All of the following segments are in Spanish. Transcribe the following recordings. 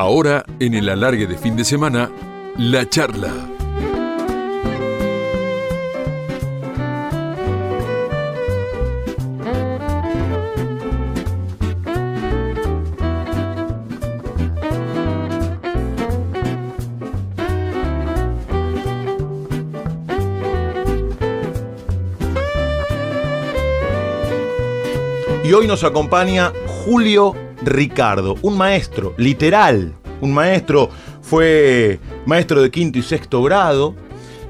Ahora, en el alargue de fin de semana, la charla. Y hoy nos acompaña Julio Ricardo, un maestro, literal, un maestro, fue maestro de quinto y sexto grado,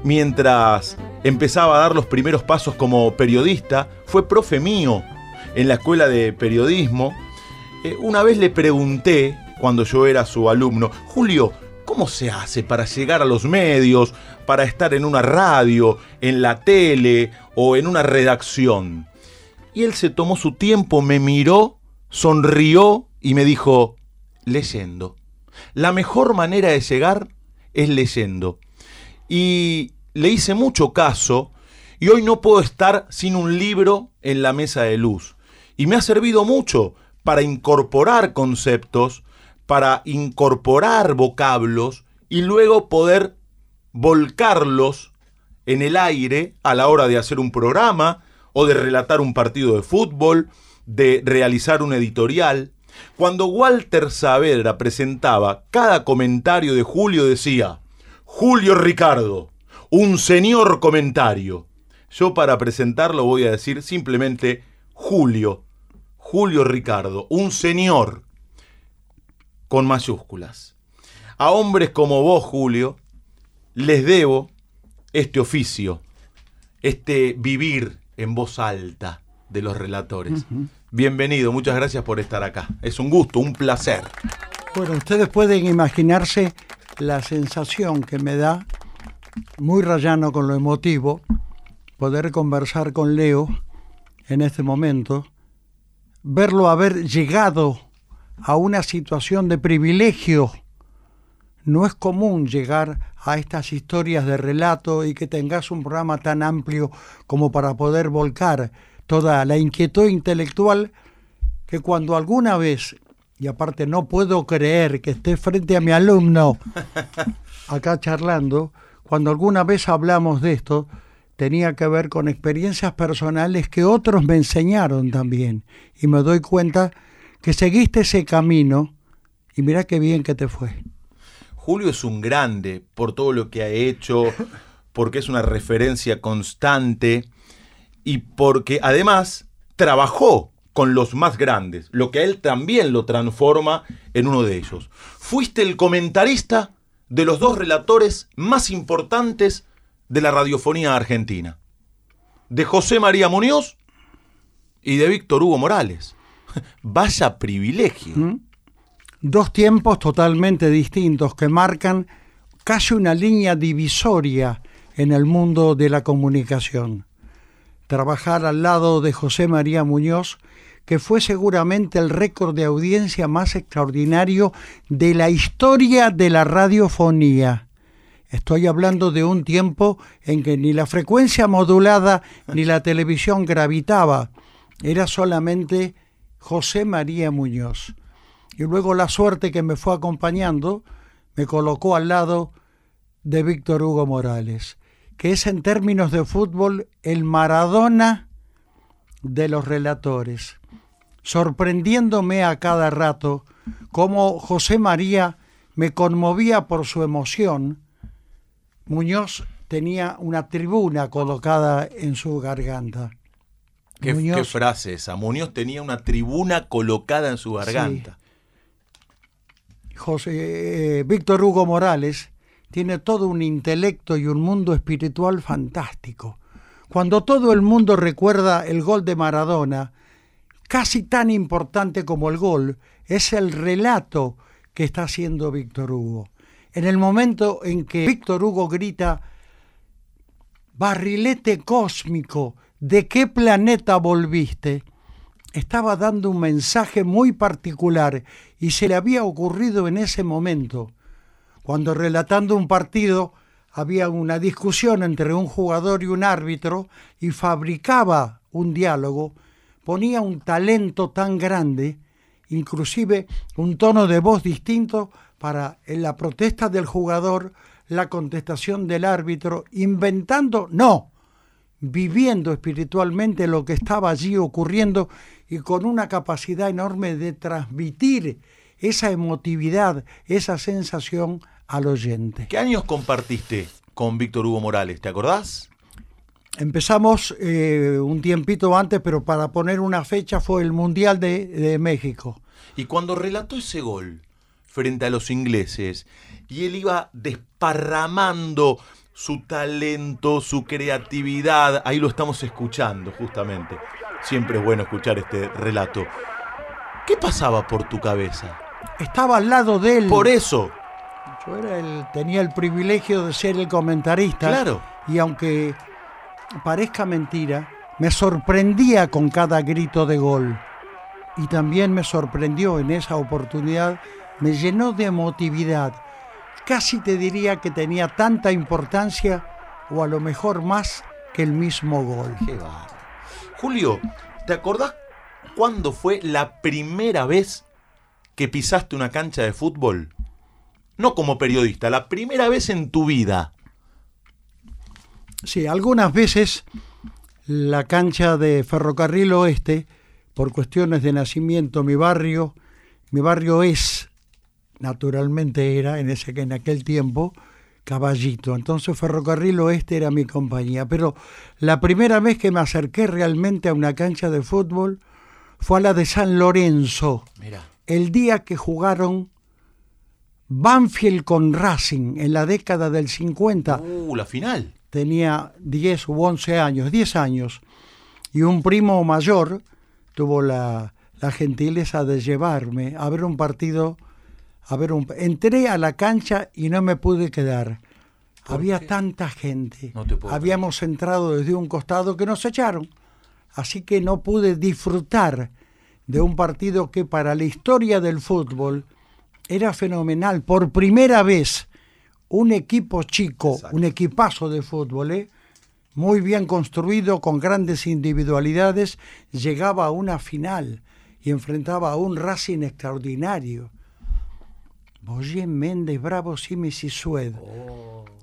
mientras empezaba a dar los primeros pasos como periodista, fue profe mío en la escuela de periodismo. Eh, una vez le pregunté, cuando yo era su alumno, Julio, ¿cómo se hace para llegar a los medios, para estar en una radio, en la tele o en una redacción? Y él se tomó su tiempo, me miró, sonrió y me dijo, leyendo. La mejor manera de llegar es leyendo. Y le hice mucho caso y hoy no puedo estar sin un libro en la mesa de luz. Y me ha servido mucho para incorporar conceptos, para incorporar vocablos y luego poder volcarlos en el aire a la hora de hacer un programa o de relatar un partido de fútbol, de realizar un editorial. Cuando Walter Saavedra presentaba cada comentario de Julio decía, Julio Ricardo, un señor comentario. Yo para presentarlo voy a decir simplemente Julio, Julio Ricardo, un señor con mayúsculas. A hombres como vos, Julio, les debo este oficio, este vivir en voz alta de los relatores. Bienvenido, muchas gracias por estar acá. Es un gusto, un placer. Bueno, ustedes pueden imaginarse la sensación que me da, muy rayano con lo emotivo, poder conversar con Leo en este momento, verlo haber llegado a una situación de privilegio. No es común llegar a estas historias de relato y que tengas un programa tan amplio como para poder volcar toda la inquietud intelectual que cuando alguna vez, y aparte no puedo creer que esté frente a mi alumno acá charlando, cuando alguna vez hablamos de esto, tenía que ver con experiencias personales que otros me enseñaron también. Y me doy cuenta que seguiste ese camino y mira qué bien que te fue. Julio es un grande por todo lo que ha hecho, porque es una referencia constante y porque además trabajó con los más grandes, lo que a él también lo transforma en uno de ellos. Fuiste el comentarista de los dos relatores más importantes de la radiofonía argentina, de José María Muñoz y de Víctor Hugo Morales. Vaya privilegio. ¿Mm? Dos tiempos totalmente distintos que marcan casi una línea divisoria en el mundo de la comunicación trabajar al lado de José María Muñoz, que fue seguramente el récord de audiencia más extraordinario de la historia de la radiofonía. Estoy hablando de un tiempo en que ni la frecuencia modulada ni la televisión gravitaba, era solamente José María Muñoz. Y luego la suerte que me fue acompañando me colocó al lado de Víctor Hugo Morales que es en términos de fútbol el Maradona de los relatores, sorprendiéndome a cada rato cómo José María me conmovía por su emoción. Muñoz tenía una tribuna colocada en su garganta. ¿Qué, frase esa? Muñoz tenía una tribuna colocada en su garganta. José, eh, Víctor Hugo Morales tiene todo un intelecto y un mundo espiritual fantástico. Cuando todo el mundo recuerda el gol de Maradona, casi tan importante como el gol es el relato que está haciendo Víctor Hugo. En el momento en que Víctor Hugo grita, barrilete cósmico, ¿de qué planeta volviste? Estaba dando un mensaje muy particular y se le había ocurrido en ese momento cuando relatando un partido había una discusión entre un jugador y un árbitro y fabricaba un diálogo, ponía un talento tan grande, inclusive un tono de voz distinto para en la protesta del jugador, la contestación del árbitro, inventando, no, viviendo espiritualmente lo que estaba allí ocurriendo y con una capacidad enorme de transmitir esa emotividad, esa sensación al oyente. ¿Qué años compartiste con Víctor Hugo Morales? ¿Te acordás? Empezamos eh, un tiempito antes, pero para poner una fecha fue el Mundial de, de México. Y cuando relató ese gol frente a los ingleses, y él iba desparramando su talento, su creatividad, ahí lo estamos escuchando justamente. Siempre es bueno escuchar este relato. ¿Qué pasaba por tu cabeza? Estaba al lado de él. Por eso. Yo era el, tenía el privilegio de ser el comentarista. Claro. Y aunque parezca mentira, me sorprendía con cada grito de gol. Y también me sorprendió en esa oportunidad, me llenó de emotividad. Casi te diría que tenía tanta importancia, o a lo mejor más, que el mismo gol. Qué. Julio, ¿te acordás cuándo fue la primera vez que pisaste una cancha de fútbol? No como periodista, la primera vez en tu vida. Sí, algunas veces la cancha de Ferrocarril Oeste, por cuestiones de nacimiento, mi barrio, mi barrio es, naturalmente era, en, ese, en aquel tiempo, Caballito. Entonces Ferrocarril Oeste era mi compañía. Pero la primera vez que me acerqué realmente a una cancha de fútbol fue a la de San Lorenzo. Mira. El día que jugaron Banfield con Racing en la década del 50 Uh, la final. tenía 10 u 11 años, 10 años, y un primo mayor tuvo la, la gentileza de llevarme a ver un partido, a ver un... Entré a la cancha y no me pude quedar. ¿Por Había qué? tanta gente. No te puedo Habíamos entrado desde un costado que nos echaron. Así que no pude disfrutar de un partido que para la historia del fútbol era fenomenal. Por primera vez, un equipo chico, Exacto. un equipazo de fútbol, ¿eh? muy bien construido, con grandes individualidades, llegaba a una final y enfrentaba a un Racing extraordinario. Boyen, Méndez, Bravo, Simes y Sued.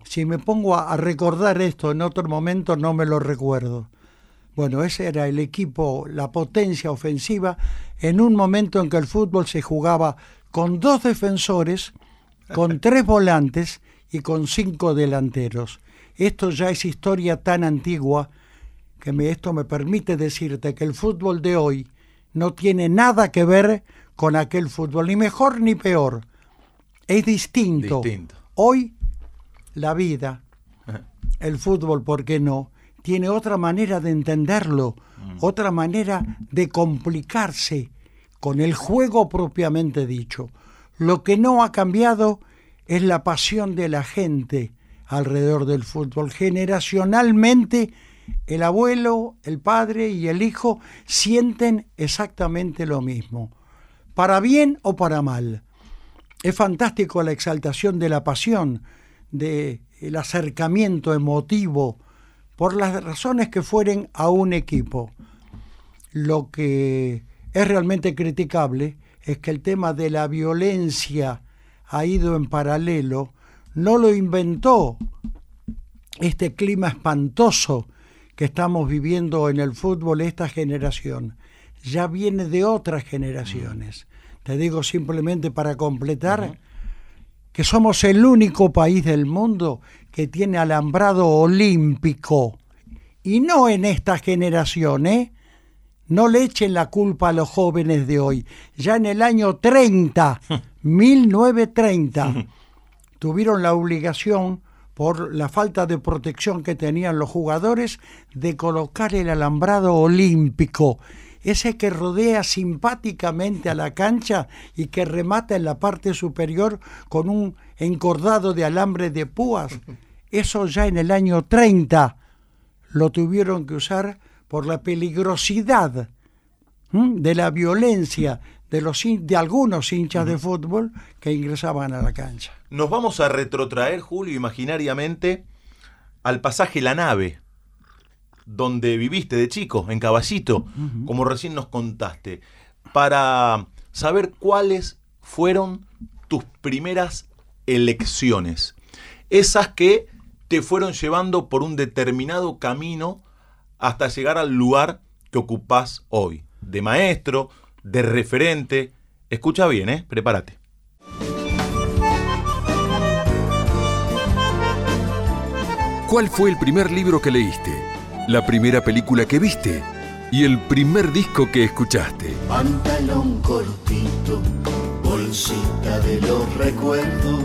Si me pongo a, a recordar esto en otro momento, no me lo recuerdo. Bueno, ese era el equipo, la potencia ofensiva, en un momento en que el fútbol se jugaba con dos defensores, con tres volantes y con cinco delanteros. Esto ya es historia tan antigua que me, esto me permite decirte que el fútbol de hoy no tiene nada que ver con aquel fútbol, ni mejor ni peor. Es distinto. Distinto. Hoy la vida, el fútbol, ¿por qué no? Tiene otra manera de entenderlo, otra manera de complicarse con el juego propiamente dicho. Lo que no ha cambiado es la pasión de la gente alrededor del fútbol. Generacionalmente, el abuelo, el padre y el hijo sienten exactamente lo mismo, para bien o para mal. Es fantástico la exaltación de la pasión, de el acercamiento emotivo, por las razones que fueren a un equipo. Lo que es realmente criticable es que el tema de la violencia ha ido en paralelo, no lo inventó este clima espantoso que estamos viviendo en el fútbol esta generación. Ya viene de otras generaciones. Te digo simplemente para completar que somos el único país del mundo que tiene alambrado olímpico. Y no en esta generación, ¿eh? No le echen la culpa a los jóvenes de hoy. Ya en el año 30, 1930, tuvieron la obligación, por la falta de protección que tenían los jugadores, de colocar el alambrado olímpico, ese que rodea simpáticamente a la cancha y que remata en la parte superior con un encordado de alambre de púas. Eso ya en el año 30 lo tuvieron que usar por la peligrosidad ¿m? de la violencia de, los, de algunos hinchas de fútbol que ingresaban a la cancha. Nos vamos a retrotraer, Julio, imaginariamente al pasaje La Nave, donde viviste de chico, en Caballito, como recién nos contaste, para saber cuáles fueron tus primeras elecciones? Esas que te fueron llevando por un determinado camino hasta llegar al lugar que ocupás hoy. De maestro, de referente. Escucha bien, ¿eh? Prepárate. ¿Cuál fue el primer libro que leíste? ¿La primera película que viste? ¿Y el primer disco que escuchaste? Pantalón cortito, bolsita de los recuerdos.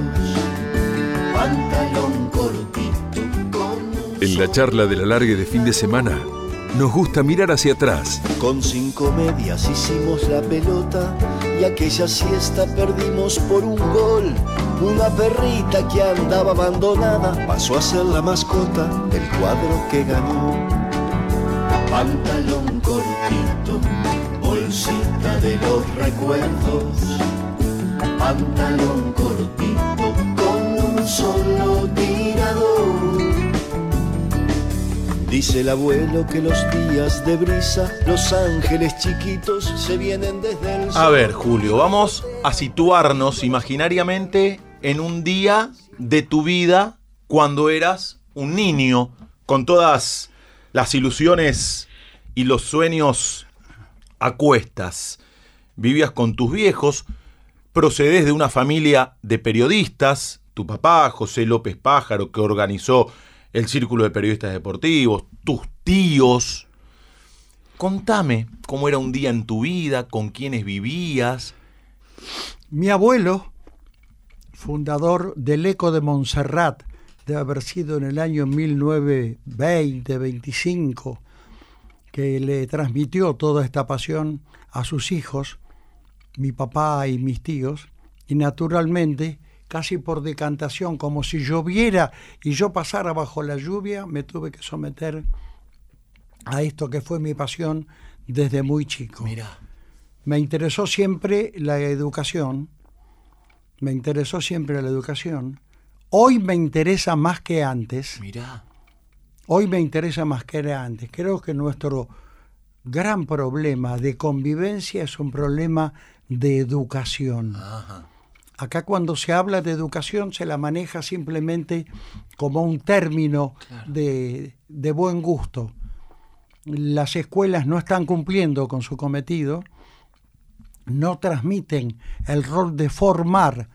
Pantalón cortito En la charla de la largue de fin de semana, nos gusta mirar hacia atrás. Con cinco medias hicimos la pelota y aquella siesta perdimos por un gol. Una perrita que andaba abandonada pasó a ser la mascota del cuadro que ganó. Pantalón cortito, bolsita de los recuerdos. Pantalón cortito con un solo tirador. Dice el abuelo que los días de brisa, los ángeles chiquitos se vienen desde el A sol. ver, Julio, vamos a situarnos imaginariamente en un día de tu vida cuando eras un niño, con todas las ilusiones y los sueños a cuestas. Vivías con tus viejos, procedes de una familia de periodistas, tu papá, José López Pájaro, que organizó el Círculo de Periodistas Deportivos, tus tíos. Contame cómo era un día en tu vida, con quiénes vivías. Mi abuelo, fundador del Eco de Montserrat, debe haber sido en el año 1920, 25, que le transmitió toda esta pasión a sus hijos, mi papá y mis tíos, y naturalmente, casi por decantación, como si lloviera y yo pasara bajo la lluvia, me tuve que someter a esto que fue mi pasión desde muy chico. Mira. Me interesó siempre la educación, me interesó siempre la educación. Hoy me interesa más que antes. Mira. Hoy me interesa más que era antes. Creo que nuestro gran problema de convivencia es un problema de educación. Ajá. Acá cuando se habla de educación se la maneja simplemente como un término de, de buen gusto. Las escuelas no están cumpliendo con su cometido, no transmiten el rol de formar.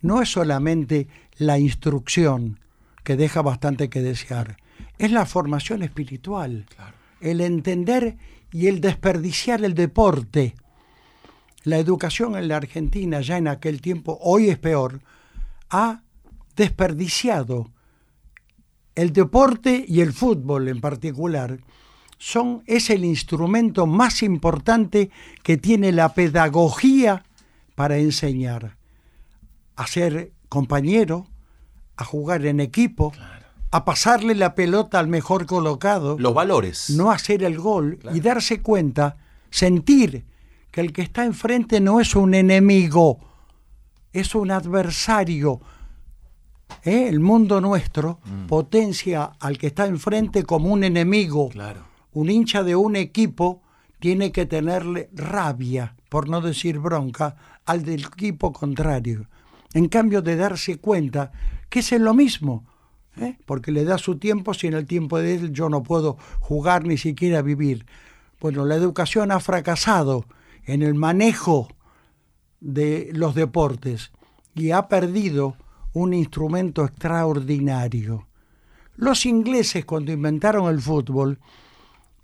No es solamente la instrucción, que deja bastante que desear, es la formación espiritual, el entender y el desperdiciar el deporte. La educación en la Argentina, ya en aquel tiempo, hoy es peor, ha desperdiciado el deporte y el fútbol en particular. Son, es el instrumento más importante que tiene la pedagogía para enseñar a ser compañero, a jugar en equipo, a pasarle la pelota al mejor colocado Los valores. no hacer el gol y darse cuenta, sentir que el que está enfrente no es un enemigo, es un adversario. ¿Eh? El mundo nuestro potencia al que está enfrente como un enemigo. Claro. Un hincha de un equipo tiene que tenerle rabia, por no decir bronca, al del equipo contrario. En cambio de darse cuenta que es lo mismo, ¿eh? porque le da su tiempo si en el tiempo de él yo no puedo jugar ni siquiera vivir. Bueno, la educación ha fracasado en el manejo de los deportes y ha perdido un instrumento extraordinario. Los ingleses cuando inventaron el fútbol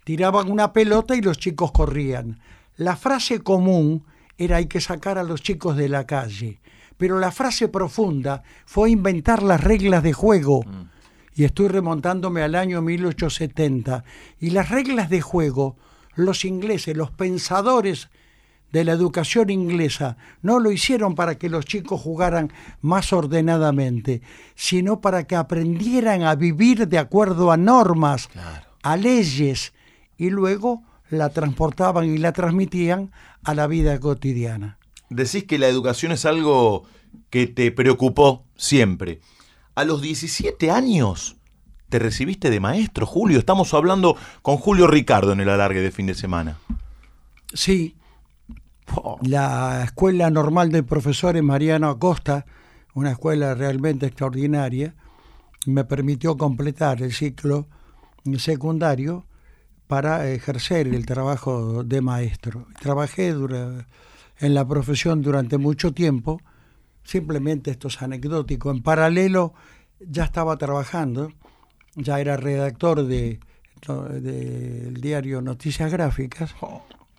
tiraban una pelota y los chicos corrían. La frase común era hay que sacar a los chicos de la calle, pero la frase profunda fue inventar las reglas de juego. Y estoy remontándome al año 1870. Y las reglas de juego, los ingleses, los pensadores de la educación inglesa, no lo hicieron para que los chicos jugaran más ordenadamente, sino para que aprendieran a vivir de acuerdo a normas, a leyes, y luego la transportaban y la transmitían a la vida cotidiana. Decís que la educación es algo que te preocupó siempre. A los 17 años te recibiste de maestro, Julio. Estamos hablando con Julio Ricardo en el alargue de fin de semana. Sí, La Escuela Normal de Profesores Mariano Acosta, una escuela realmente extraordinaria, me permitió completar el ciclo secundario para ejercer el trabajo de maestro. Trabajé en la profesión durante mucho tiempo, simplemente esto es anecdótico. En paralelo ya estaba trabajando, ya era redactor de del diario Noticias Gráficas,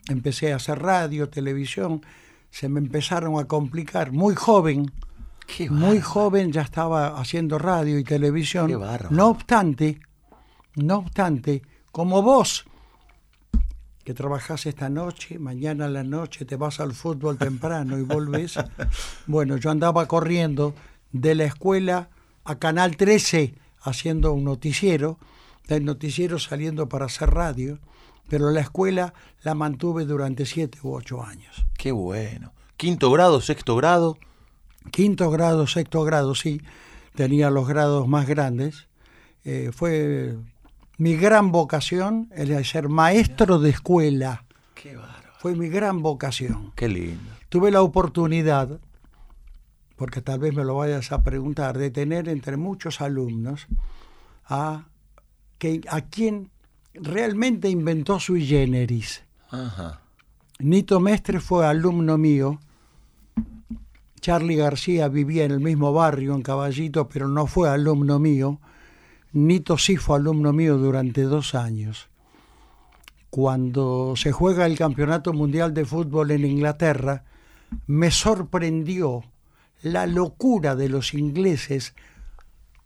empecé a hacer radio, televisión, se me empezaron a complicar, muy joven, muy joven ya estaba haciendo radio y televisión. No obstante, no obstante, como vos, que trabajás esta noche, mañana a la noche te vas al fútbol temprano y volvés, bueno, yo andaba corriendo de la escuela a Canal 13 haciendo un noticiero, del noticiero saliendo para hacer radio, pero la escuela la mantuve durante siete u ocho años. Qué bueno. ¿Quinto grado, sexto grado? Quinto grado, sexto grado, sí. Tenía los grados más grandes. Eh, fue mi gran vocación el de ser maestro de escuela. Qué bárbaro. Fue mi gran vocación. Qué lindo. Tuve la oportunidad, porque tal vez me lo vayas a preguntar, de tener entre muchos alumnos a que, a quien realmente inventó sui generis. Nito Mestre fue alumno mío. Charlie García vivía en el mismo barrio, en Caballito, pero no fue alumno mío. Nito sí fue alumno mío durante dos años. Cuando se juega el Campeonato Mundial de Fútbol en Inglaterra, me sorprendió la locura de los ingleses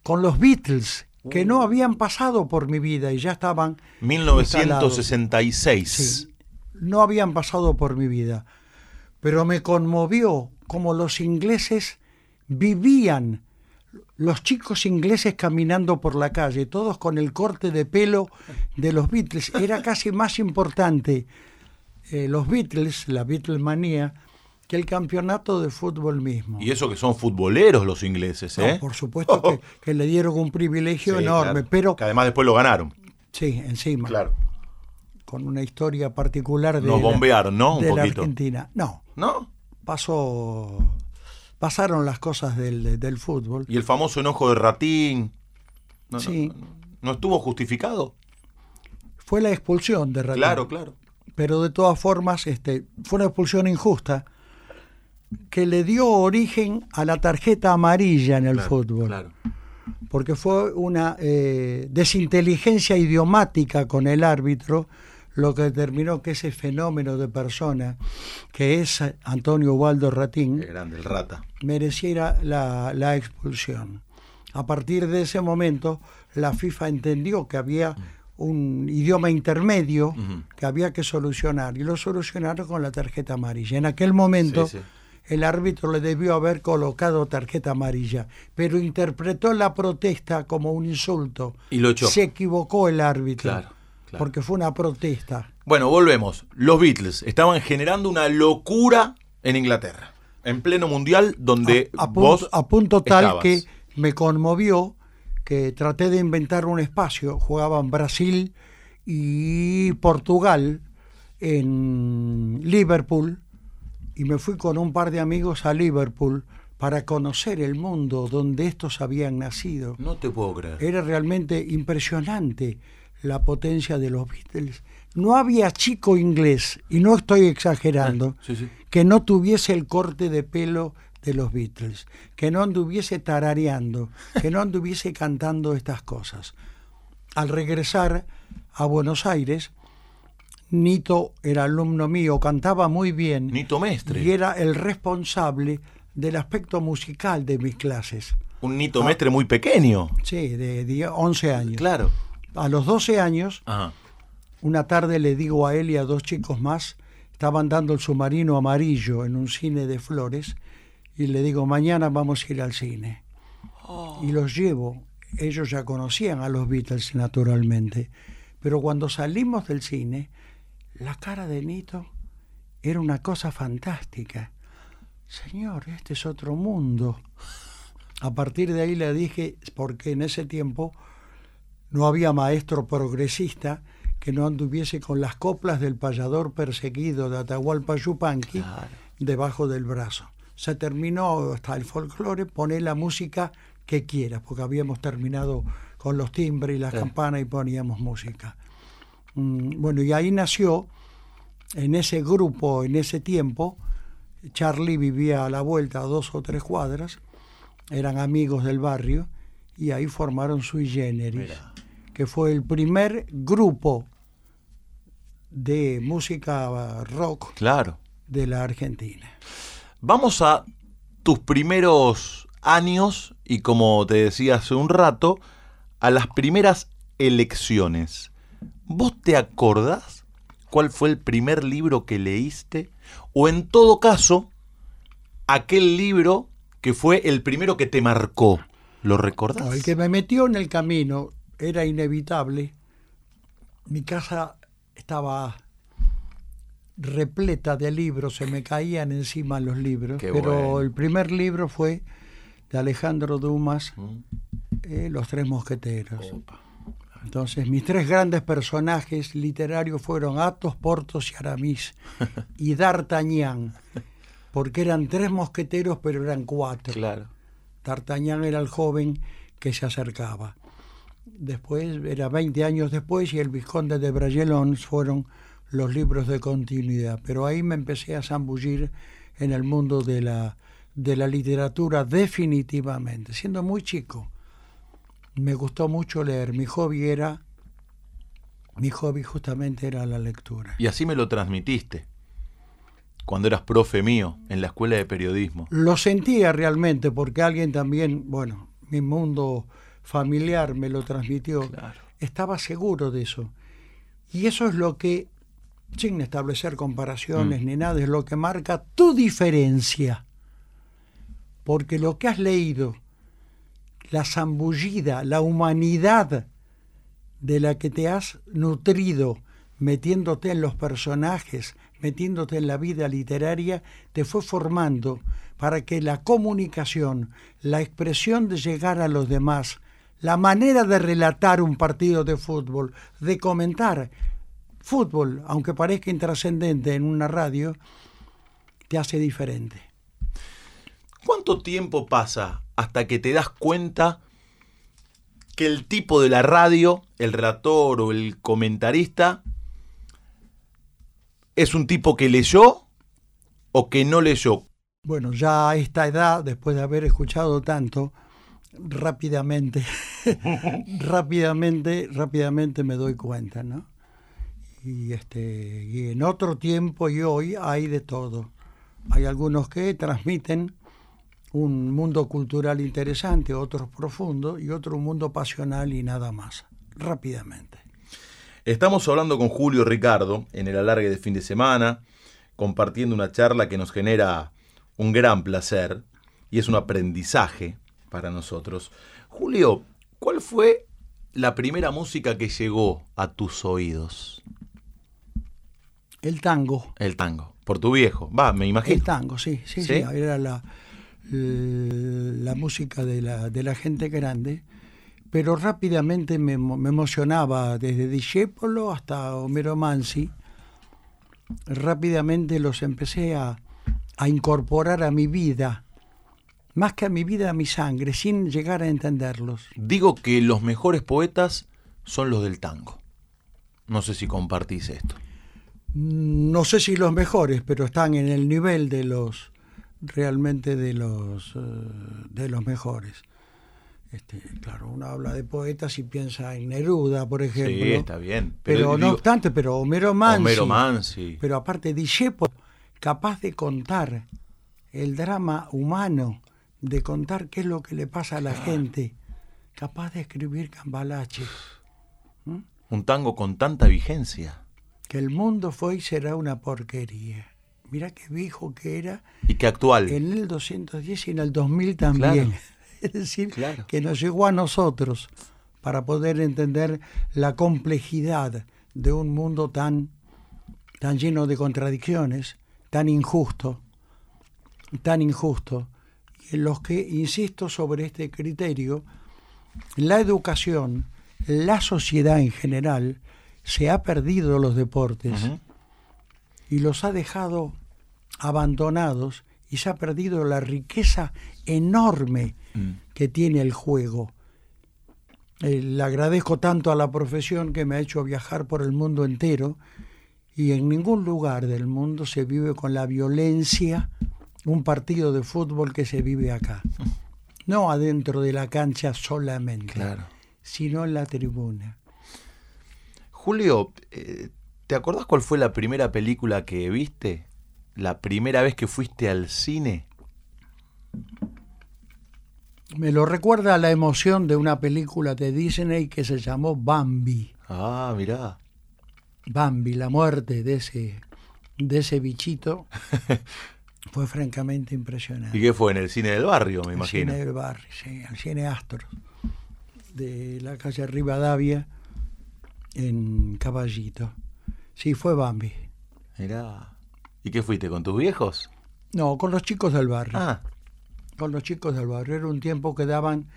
con los Beatles que no habían pasado por mi vida y ya estaban... 1966. no habían pasado por mi vida, pero me conmovió como los ingleses vivían, los chicos ingleses caminando por la calle, todos con el corte de pelo de los Beatles. Era casi más importante eh, los Beatles, la Beatlemanía, que el campeonato de fútbol mismo. Y eso que son futboleros los ingleses, ¿eh? por supuesto que, le dieron un privilegio enorme, pero... Que además después lo ganaron. Sí, encima. Claro. Con una historia particular de, Nos bombearon, ¿no? Un de la Argentina. No. ¿No? Pasó... Pasaron las cosas del, del fútbol. ¿Y el famoso enojo de Ratín? No, sí. No, estuvo justificado? Fue la expulsión de Ratín. Claro, claro. Pero de todas formas, este, fue una expulsión injusta que le dio origen a la tarjeta amarilla en el fútbol. Porque fue una eh, desinteligencia idiomática con el árbitro lo que determinó que ese fenómeno de persona que es Antonio Waldo Ratín grande, el rata. mereciera la, expulsión. A partir de ese momento, la FIFA entendió que había un idioma intermedio que había que solucionar y lo solucionaron con la tarjeta amarilla. En aquel momento el árbitro le debió haber colocado tarjeta amarilla, pero interpretó la protesta como un insulto. Y lo echó. Se equivocó el árbitro. Porque fue una protesta. Bueno, volvemos. Los Beatles estaban generando una locura en Inglaterra, en pleno mundial, donde a, punto, a punto tal que me conmovió que traté de inventar un espacio. Jugaban Brasil y Portugal en Liverpool y me fui con un par de amigos a Liverpool para conocer el mundo donde estos habían nacido. No te puedo creer. Era realmente impresionante la potencia de los Beatles. No había chico inglés, y no estoy exagerando, ah, que no tuviese el corte de pelo de los Beatles, que no anduviese tarareando, que no anduviese cantando estas cosas. Al regresar a Buenos Aires, Nito era alumno mío, cantaba muy bien. Nito Mestre. Y era el responsable del aspecto musical de mis clases. Un Nito ah. Mestre muy pequeño. Sí, de, 11 años. Claro. A los 12 años, una tarde le digo a él y a dos chicos más, estaban dando el submarino amarillo en un cine de flores, y le digo, mañana vamos a ir al cine. Oh. Y los llevo. Ellos ya conocían a los Beatles, naturalmente. Pero cuando salimos del cine, la cara de Nito era una cosa fantástica. Señor, este es otro mundo. A partir de ahí le dije, porque en ese tiempo no había maestro progresista que no anduviese con las coplas del payador perseguido de Atahualpa Yupanqui debajo del brazo. Se terminó hasta el folclore, pone la música que quieras, porque habíamos terminado con los timbres y las campanas y poníamos música. Mm, bueno, y ahí nació, en ese grupo, en ese tiempo, Charlie vivía a la vuelta a dos o tres cuadras, eran amigos del barrio, y ahí formaron Sui Generis, que fue el primer grupo de música rock claro. de la Argentina. Vamos a tus primeros años y como te decía hace un rato, a las primeras elecciones. ¿Vos te acordás cuál fue el primer libro que leíste? O en todo caso, aquel libro que fue el primero que te marcó. ¿Lo recordás? el que me metió en el camino era inevitable. Mi casa estaba repleta de libros, se me caían encima los libros, pero el primer libro fue de Alejandro Dumas, eh, Los Tres Mosqueteros. Entonces, mis tres grandes personajes literarios fueron Athos, Portos y Aramis, y D'Artagnan, porque eran tres mosqueteros, pero eran cuatro. Claro. D'Artagnan era el joven que se acercaba después, era 20 años después, y el Vizconde de Bragelonnes fueron los libros de continuidad. Pero ahí me empecé a zambullir en el mundo de la, de la literatura definitivamente, siendo muy chico. Me gustó mucho leer. Mi hobby era, mi hobby justamente era la lectura. Y así me lo transmitiste cuando eras profe mío en la escuela de periodismo. Lo sentía realmente porque alguien también, bueno, mi mundo familiar me lo transmitió, estaba seguro de eso. Y eso es lo que, sin establecer comparaciones mm. ni nada, es lo que marca tu diferencia. Porque lo que has leído, la zambullida, la humanidad de la que te has nutrido, metiéndote en los personajes, metiéndote en la vida literaria, te fue formando para que la comunicación, la expresión de llegar a los demás, la manera de relatar un partido de fútbol, de comentar fútbol, aunque parezca intrascendente en una radio, te hace diferente. ¿Cuánto tiempo pasa hasta que te das cuenta que el tipo de la radio, el relator o el comentarista, es un tipo que leyó o que no leyó? Bueno, ya a esta edad, después de haber escuchado tanto, rápidamente, rápidamente, rápidamente me doy cuenta, ¿no? Y, este, y en otro tiempo y hoy hay de todo. Hay algunos que transmiten un mundo cultural interesante, otros profundo y otro mundo pasional y nada más, rápidamente. Estamos hablando con Julio Ricardo en el alargue de fin de semana, compartiendo una charla que nos genera un gran placer y es un aprendizaje para nosotros. Julio, ¿cuál fue la primera música que llegó a tus oídos? El tango. El tango. Por tu viejo. Va, me imagino. El tango, sí, sí, sí. Era la, la música de la, de la gente grande. Pero rápidamente me, emocionaba, desde Discepolo hasta Homero Mansi. Rápidamente los empecé a, a incorporar a mi vida más que a mi vida, a mi sangre, sin llegar a entenderlos. Digo que los mejores poetas son los del tango. No sé si compartís esto. No sé si los mejores, pero están en el nivel de los realmente de los eh, de los mejores. Este, claro, uno habla de poetas y piensa en Neruda, por ejemplo. Sí, está bien. Pero, no obstante, pero Homero Mansi. Homero Mansi. Pero aparte, Discepo, capaz de contar el drama humano de contar qué es lo que le pasa a la gente, capaz de escribir cambalache. ¿Mm? Un tango con tanta vigencia. Que el mundo fue y será una porquería. Mira qué viejo que era. Y qué actual. En el 210 y en el 2000 también. Es decir, que nos llegó a nosotros para poder entender la complejidad de un mundo tan, tan lleno de contradicciones, tan injusto, tan injusto, en los que insisto sobre este criterio, la educación, la sociedad en general, se ha perdido los deportes y los ha dejado abandonados y se ha perdido la riqueza enorme Mm. que tiene el juego. Eh, le agradezco tanto a la profesión que me ha hecho viajar por el mundo entero y en ningún lugar del mundo se vive con la violencia un partido de fútbol que se vive acá. No adentro de la cancha solamente, Claro. sino en la tribuna. Julio, eh, ¿te acordás cuál fue la primera película que viste? ¿La primera vez que fuiste al cine? Me lo recuerda a la emoción de una película de Disney que se llamó Bambi. Ah, mirá. Bambi, la muerte de ese, de ese bichito, fue francamente impresionante. ¿Y qué fue? En el cine del barrio, me El imagino. cine del barrio, sí, el cine Astro, de la calle Rivadavia, en Caballito. Sí, fue Bambi. Mirá. ¿Y qué fuiste? ¿Con tus viejos? No, con los chicos del barrio. Ah, Con los chicos del barrio. Era un tiempo que daban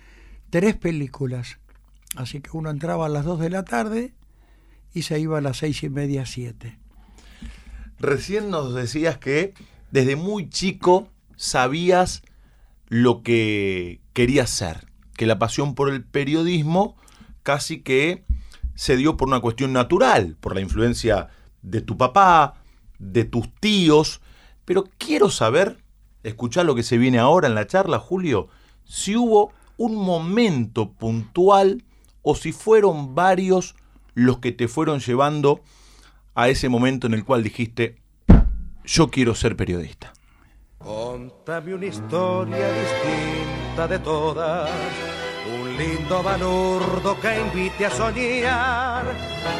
tres películas. Así que uno entraba a las dos de la tarde y se iba a las seis y media, siete. recién nos decías que desde muy chico sabías lo que querías ser, que la pasión por el periodismo casi que se dio por una cuestión natural, por la influencia de tu papá, de tus tíos, pero quiero saber, escuchar lo que se viene ahora en la charla, Julio, si hubo un momento puntual o si fueron varios los que te fueron llevando a ese momento en el cual dijiste, yo quiero ser periodista. Contame una historia distinta de todas, lindo balurdo que invite a soñar.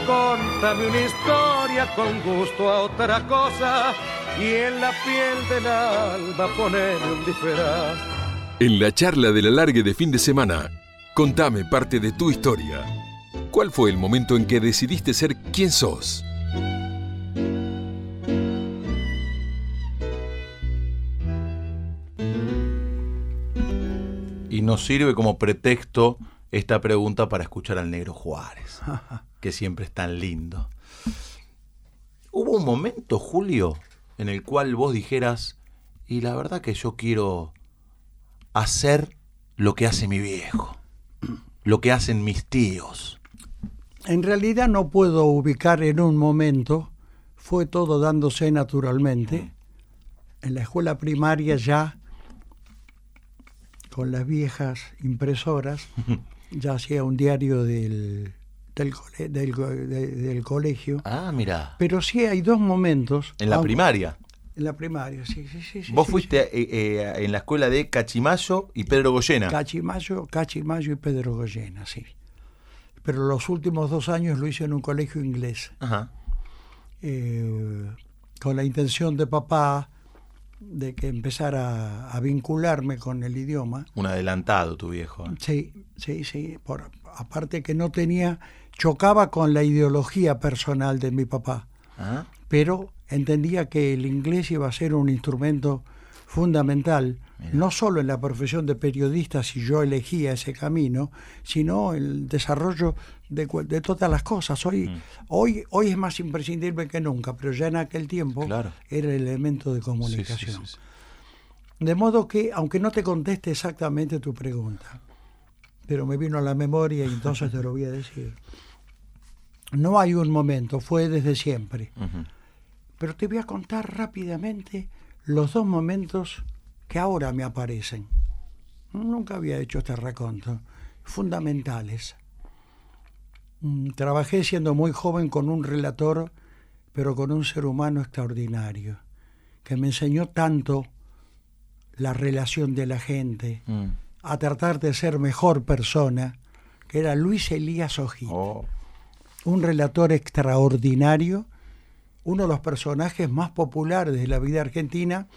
Contame una historia con gusto a otra cosa y en la piel del alma poneme un disfraz. En la charla del alargue de fin de semana, contame parte de tu historia. ¿Cuál fue el momento en que decidiste ser quien sos? Nos sirve como pretexto esta pregunta para escuchar al negro Juárez, que siempre es tan lindo. ¿Hubo un momento, Julio, en el cual vos dijeras, y la verdad que yo quiero hacer lo que hace mi viejo, lo que hacen mis tíos? En realidad no puedo ubicar en un momento, fue todo dándose naturalmente. En la escuela primaria ya, con las viejas impresoras, ya hacía un diario del, del, cole- del co- de- del colegio. Ah, mira, Pero sí hay dos momentos. en la aunque- primaria. En la primaria, sí, sí, sí. Vos sí, fuiste eh, eh, en la escuela de Cachimayo y Pedro Goyena. Cachimayo, Cachimayo y Pedro Goyena, sí. Pero los últimos dos años lo hice en un colegio inglés, Ajá. eh, con la intención de papá de que empezara a vincularme con el idioma. Un adelantado tu viejo. ¿eh? Sí, sí, sí. Por, aparte que no tenía, chocaba con la ideología personal de mi papá, Ah, pero entendía que el inglés iba a ser un instrumento fundamental, no solo en la profesión de periodista si yo elegía ese camino, sino el desarrollo de, todas las cosas. Hoy, Mm. hoy, hoy es más imprescindible que nunca, pero ya en aquel tiempo Claro. era el elemento de sí, comunicación. sí, sí. De modo que, aunque no te conteste exactamente tu pregunta, pero me vino a la memoria y entonces te lo voy a decir. No hay un momento, fue desde siempre. Pero te voy a contar rápidamente los dos momentos que ahora me aparecen. Nunca había hecho este raconto. Fundamentales. Mm, Trabajé siendo muy joven con un relator, pero con un ser humano extraordinario, que me enseñó tanto la relación de la gente, Mm. a tratar de ser mejor persona, que era Luis Elías Ojeda Oh. un relator extraordinario, uno de los personajes más populares de la vida argentina.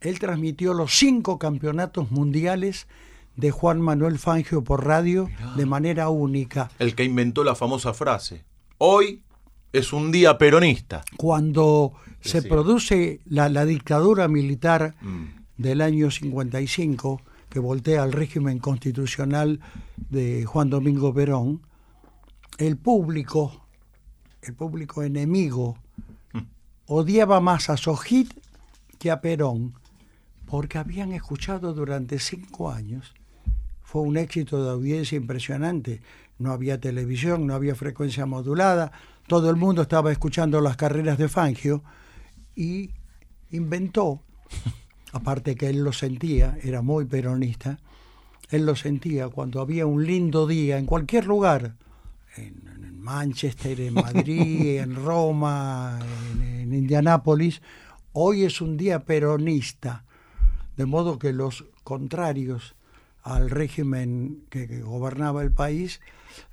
Él transmitió los cinco campeonatos mundiales de Juan Manuel Fangio por radio de manera única. El que inventó la famosa frase. Hoy es un día peronista. Cuando se Sí. produce la, la dictadura militar Mm. del año 55, que voltea al régimen constitucional de Juan Domingo Perón, el público el público enemigo, odiaba más a Sojit que a Perón, porque habían escuchado durante cinco años. Fue un éxito de audiencia impresionante. No había televisión, no había frecuencia modulada, todo el mundo estaba escuchando las carreras de Fangio y inventó, aparte que él lo sentía, era muy peronista, él lo sentía cuando había un lindo día en cualquier lugar, en, Manchester, en Madrid, en Roma, en, en Indianápolis, hoy es un día peronista, de modo que los contrarios al régimen que, que gobernaba el país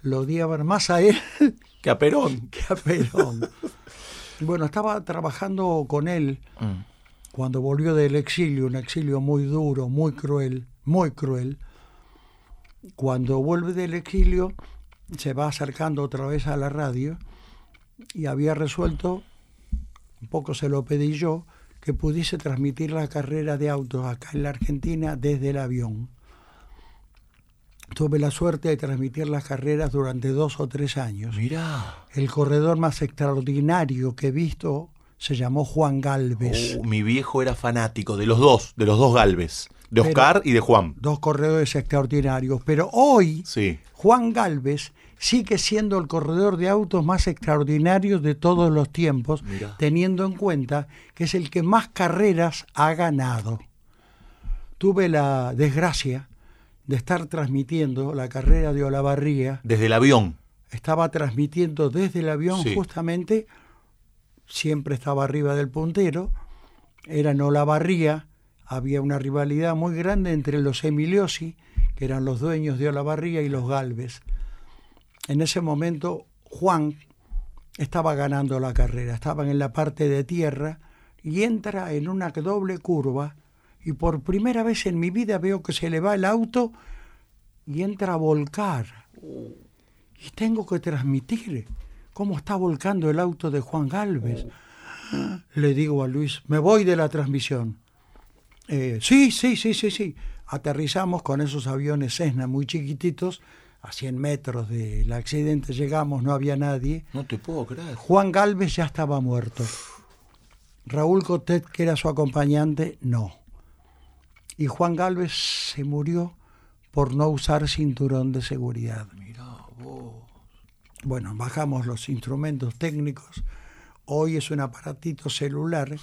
lo odiaban más a él Que a Perón. que a Perón. bueno, estaba trabajando con él Mm. cuando volvió del exilio, un exilio muy duro, muy cruel, muy cruel. Cuando vuelve del exilio, se va acercando otra vez a la radio y había resuelto, un poco se lo pedí yo, que pudiese transmitir la carrera de autos acá en la Argentina desde el avión. Tuve la suerte de transmitir las carreras durante dos o tres años. Mirá. El corredor más extraordinario que he visto se llamó Juan Galvez. Oh, mi viejo era fanático de los dos, de los dos Galvez. De Pero- Oscar y de Juan. Dos corredores extraordinarios. Pero hoy Sí. Juan Galvez sigue siendo el corredor de autos más extraordinario de todos los tiempos, Mirá. teniendo en cuenta que es el que más carreras ha ganado. Tuve la desgracia de estar transmitiendo la carrera de Olavarría. Desde el avión. Estaba transmitiendo desde el avión Sí. justamente, siempre estaba arriba del puntero, era en Olavarría, había una rivalidad muy grande entre los Emiliosi, que eran los dueños de Olavarría, y los Galvez. En ese momento Juan estaba ganando la carrera, estaban en la parte de tierra y entra en una doble curva y por primera vez en mi vida veo que se le va el auto y entra a volcar. Y tengo que transmitir cómo está volcando el auto de Juan Galvez. Le digo a Luis, me voy de la transmisión. Eh, sí, sí, sí, sí, sí. Aterrizamos con esos aviones Cessna muy chiquititos, a 100 metros del accidente llegamos, no había nadie. No te puedo creer. Juan Galvez ya estaba muerto. Raúl Cotet, que era su acompañante, no. Y Juan Galvez se murió por no usar cinturón de seguridad. Bueno, bajamos los instrumentos técnicos. Hoy es un aparatito celular.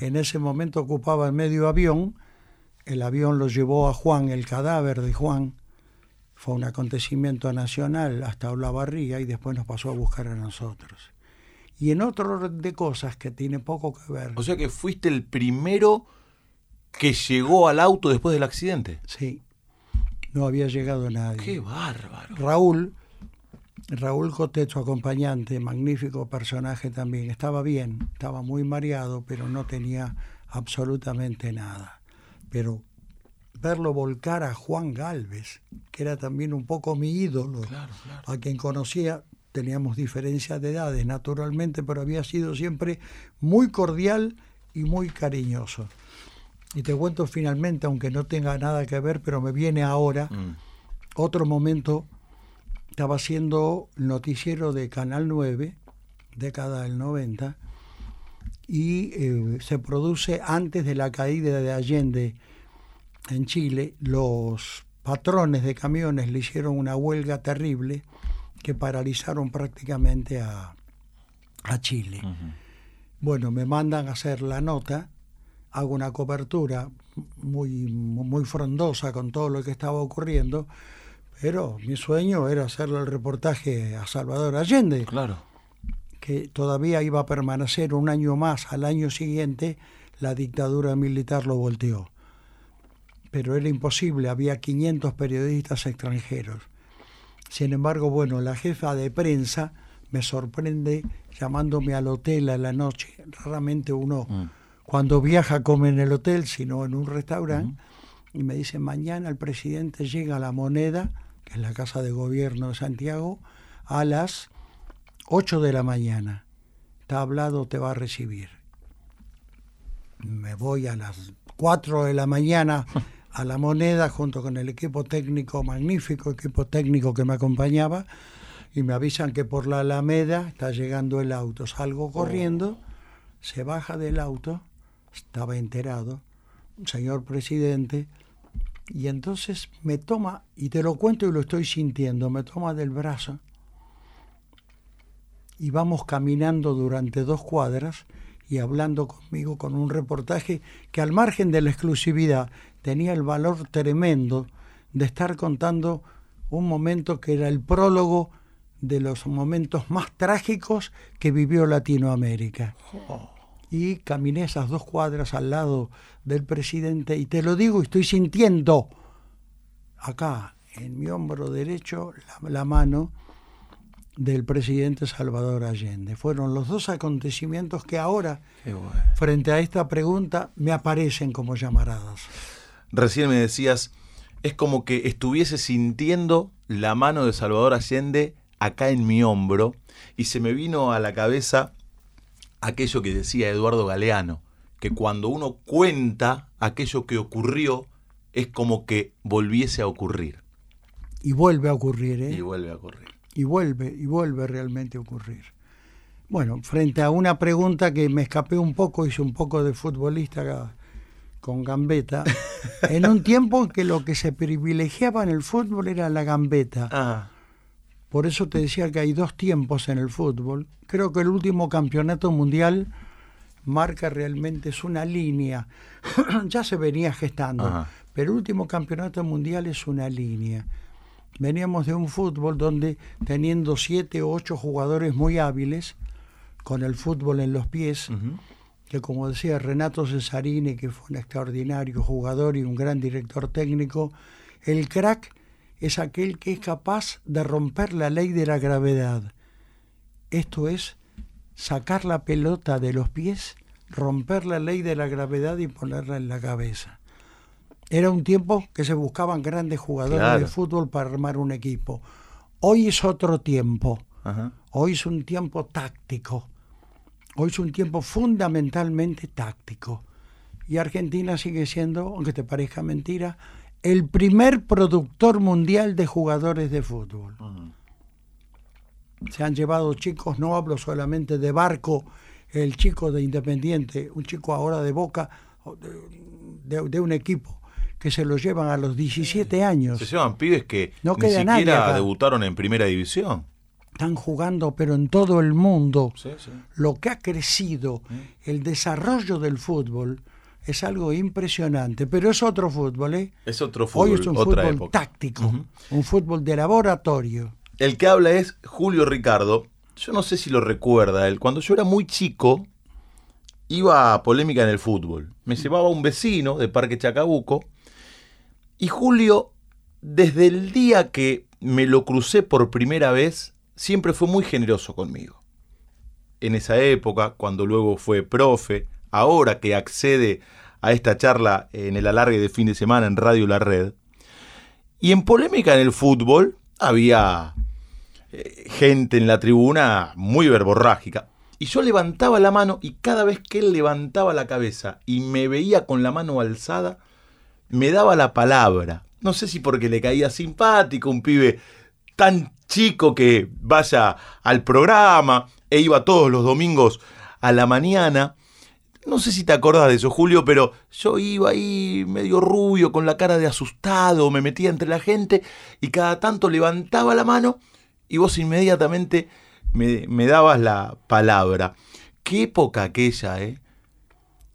En ese momento ocupaba el medio avión. El avión lo llevó a Juan, el cadáver de Juan. Fue un acontecimiento nacional hasta Olavarría y después nos pasó a buscar a nosotros. Y en otro orden de cosas que tiene poco que ver. O sea que fuiste el primero que llegó al auto después del accidente. Sí, no había llegado nadie. Qué bárbaro. Raúl, Raúl Cotet, su acompañante, magnífico personaje también, estaba bien, estaba muy mareado, pero no tenía absolutamente nada. Pero verlo volcar a Juan Galvez, que era también un poco mi ídolo, a quien conocía, teníamos diferencias de edades naturalmente, pero había sido siempre muy cordial y muy cariñoso. Y te cuento finalmente, aunque no tenga nada que ver, pero me viene ahora Mm. otro momento, estaba haciendo el noticiero de Canal 9, década del 90, y eh, se produce antes de la caída de Allende en Chile, los patrones de camiones le hicieron una huelga terrible que paralizaron prácticamente a, a Chile. Bueno, me mandan a hacer la nota, hago una cobertura muy, muy frondosa con todo lo que estaba ocurriendo, pero mi sueño era hacerle el reportaje a Salvador Allende, Claro. que todavía iba a permanecer un año más, al año siguiente la dictadura militar lo volteó. Pero era imposible, había 500 periodistas extranjeros. Sin embargo, bueno, la jefa de prensa me sorprende llamándome al hotel a la noche. Raramente uno Mm. Cuando viaja come en el hotel, sino en un restaurante. Y me dice, mañana el presidente llega a la moneda, que es la casa de gobierno de Santiago, a las 8 de la mañana. Está hablado, te va a recibir. Me voy a las 4 de la mañana a la moneda junto con el equipo técnico, magnífico equipo técnico que me acompañaba, y me avisan que por la Alameda está llegando el auto. Salgo corriendo, se baja del auto, estaba enterado, señor presidente, y entonces me toma, y te lo cuento y lo estoy sintiendo, me toma del brazo y vamos caminando durante dos cuadras y hablando conmigo con un reportaje que al margen de la exclusividad tenía el valor tremendo de estar contando un momento que era el prólogo de los momentos más trágicos que vivió Latinoamérica. Y caminé esas dos cuadras al lado del presidente y te lo digo, estoy sintiendo acá en mi hombro derecho la, la mano del presidente Salvador Allende. Fueron los dos acontecimientos que ahora, frente a esta pregunta, me aparecen como llamaradas. Recién me decías, es como que estuviese sintiendo la mano de Salvador Allende acá en mi hombro y se me vino a la cabeza aquello que decía Eduardo Galeano, que cuando uno cuenta aquello que ocurrió, es como que volviese a ocurrir. Y vuelve a ocurrir, ¿eh? Y vuelve a ocurrir y vuelve, y vuelve realmente a ocurrir. Bueno, frente a una pregunta que me escapé un poco, hice un poco de futbolista con gambeta, en un tiempo en que lo que se privilegiaba en el fútbol era la gambeta. Ah. Por eso te decía que hay dos tiempos en el fútbol. Creo que el último campeonato mundial marca realmente es una línea. ya se venía gestando, pero el último campeonato mundial es una línea veníamos de un fútbol donde teniendo siete o ocho jugadores muy hábiles, con el fútbol en los pies, que como decía Renato Cesarini, que fue un extraordinario jugador y un gran director técnico, el crack es aquel que es capaz de romper la ley de la gravedad. Esto es sacar la pelota de los pies, romper la ley de la gravedad y ponerla en la cabeza. Era un tiempo que se buscaban grandes jugadores de fútbol para armar un equipo. Hoy es otro tiempo. Hoy es un tiempo táctico. Hoy es un tiempo fundamentalmente táctico. Y Argentina sigue siendo, aunque te parezca mentira, el primer productor mundial de jugadores de fútbol. Se han llevado chicos, no hablo solamente de Barco, el chico de Independiente, un chico ahora de Boca, de un equipo que se los llevan a los 17 años. Se llevan pibes que no ni siquiera debutaron en primera división. Están jugando, pero en todo el mundo. Lo que ha crecido, el desarrollo del fútbol, es algo impresionante. Pero es otro fútbol, ¿eh? Es otro fútbol. Hoy es un fútbol táctico, un fútbol de laboratorio. El que habla es Julio Ricardo. Yo no sé si lo recuerda él. Cuando yo era muy chico, iba a polémica en el fútbol. Me llevaba un vecino de Parque Chacabuco y Julio, desde el día que me lo crucé por primera vez, siempre fue muy generoso conmigo. En esa época, cuando luego fue profe, ahora que accede a esta charla en el alargue de fin de semana en Radio La Red, y en polémica en el fútbol había eh, gente en la tribuna muy verborrágica. Y yo levantaba la mano y cada vez que él levantaba la cabeza y me veía con la mano alzada, me daba la palabra. No sé si porque le caía simpático, un pibe tan chico que vaya al programa e iba todos los domingos a la mañana. No sé si te acordás de eso, Julio, pero yo iba ahí medio rubio, con la cara de asustado, me metía entre la gente y cada tanto levantaba la mano y vos inmediatamente me, me dabas la palabra. Qué época aquella, ¿eh?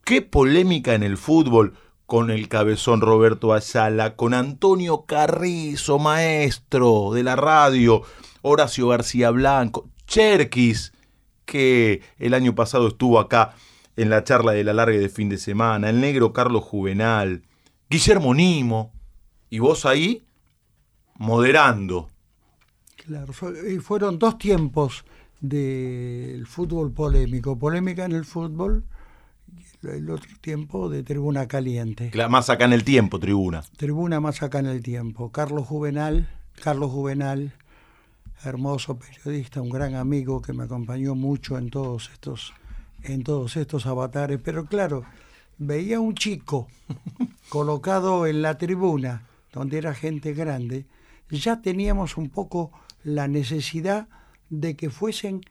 Qué polémica en el fútbol con el cabezón Roberto Ayala, con Antonio Carrizo, maestro de la radio, Horacio García Blanco, Cherkis, que el año pasado estuvo acá en la charla de la larga de fin de semana, el negro Carlos Juvenal, Guillermo Nimo, y vos ahí moderando. Claro, fueron dos tiempos del fútbol polémico, polémica en el fútbol el otro tiempo de Tribuna Caliente. Más acá en el tiempo, Tribuna. Tribuna más acá en el tiempo. Carlos Juvenal, Carlos Juvenal, hermoso periodista, un gran amigo que me acompañó mucho en todos estos, en todos estos avatares. Pero claro, veía un chico colocado en la tribuna, donde era gente grande, ya teníamos un poco la necesidad de que fuesen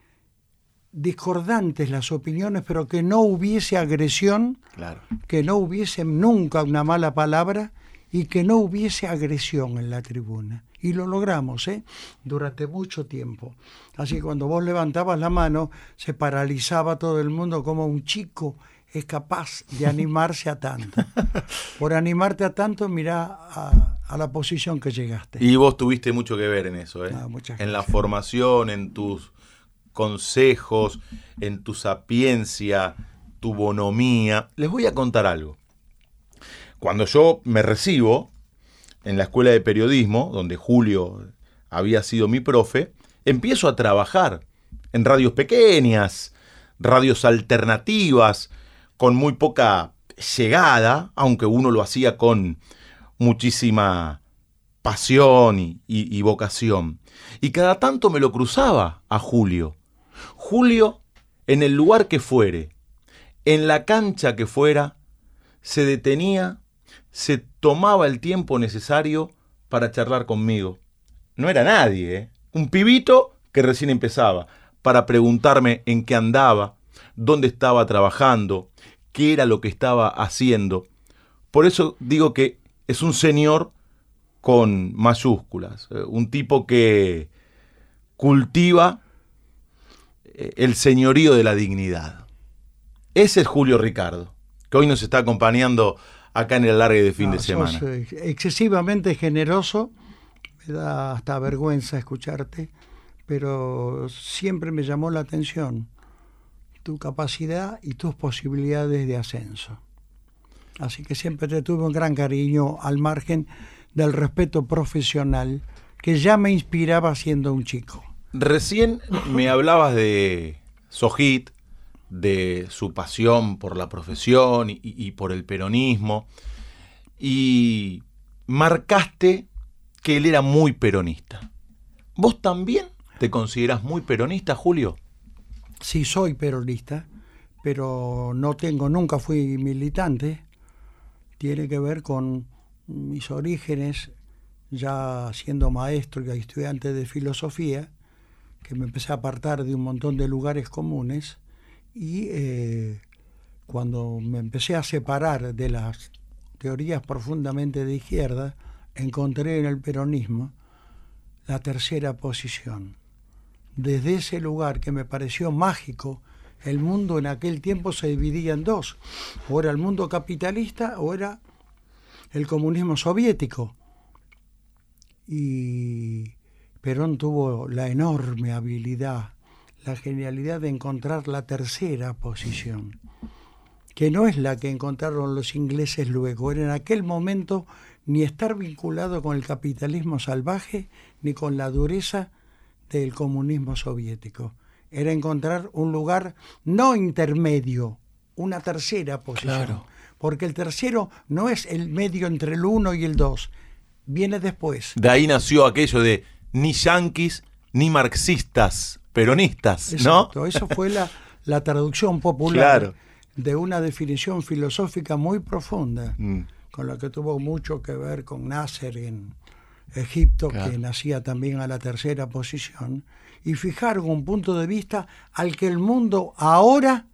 discordantes las opiniones, pero que no hubiese agresión, Claro. que no hubiese nunca una mala palabra y que no hubiese agresión en la tribuna. Y lo logramos, ¿eh? Durante mucho tiempo. Así que cuando vos levantabas la mano, se paralizaba todo el mundo como un chico es capaz de animarse a tanto. Por animarte a tanto, mirá a, a la posición que llegaste. Y vos tuviste mucho que ver en eso, ¿eh? En la formación, en tus consejos, en tu sapiencia, tu bonomía. Les voy a contar algo. Cuando yo me recibo en la escuela de periodismo, donde Julio había sido mi profe, empiezo a trabajar en radios pequeñas, radios alternativas, con muy poca llegada, aunque uno lo hacía con muchísima pasión y, y- vocación. Y cada tanto me lo cruzaba a Julio. Julio, en el lugar que fuere, en la cancha que fuera, se detenía, se tomaba el tiempo necesario para charlar conmigo. No era nadie, ¿eh? un pibito que recién empezaba, para preguntarme en qué andaba, dónde estaba trabajando, qué era lo que estaba haciendo. Por eso digo que es un señor con mayúsculas, eh, un tipo que cultiva eh, el señorío de la dignidad. Ese es Julio Ricardo, que hoy nos está acompañando acá en el alargue de fin Ah, de semana. sos, eh, excesivamente generoso, me da hasta vergüenza escucharte, pero siempre me llamó la atención tu capacidad y tus posibilidades de ascenso. Así que siempre te tuve un gran cariño al margen del respeto profesional que ya me inspiraba siendo un chico. Recién me hablabas de Sojit, de su pasión por la profesión y, por el peronismo, y marcaste que él era muy peronista. ¿Vos también te considerás muy peronista, Julio? Sí soy peronista, pero no tengo, nunca fui militante. Tiene que ver con mis orígenes, ya siendo maestro y estudiante de filosofía, que me empecé a apartar de un montón de lugares comunes y eh, cuando me empecé a separar de las teorías profundamente de izquierda, encontré en el peronismo la tercera posición desde ese lugar que me pareció mágico, el mundo en aquel tiempo se dividía en dos. O era el mundo capitalista o era el comunismo soviético. Y Perón tuvo la enorme habilidad, la genialidad de encontrar la tercera posición, que no es la que encontraron los ingleses luego, era en aquel momento ni estar vinculado con el capitalismo salvaje ni con la dureza del comunismo soviético. Era encontrar un lugar no intermedio, una tercera posición. Claro. Porque el tercero no es el medio entre el uno y el dos, viene después. De ahí nació aquello de ni yanquis ni marxistas, peronistas, ¿no? Exacto, eso fue la, la traducción popular Claro. de una definición filosófica muy profunda, Mm. con la que tuvo mucho que ver con Nasser en Egipto, Claro. que nacía también a la tercera posición, y fijar un punto de vista al que el mundo ahora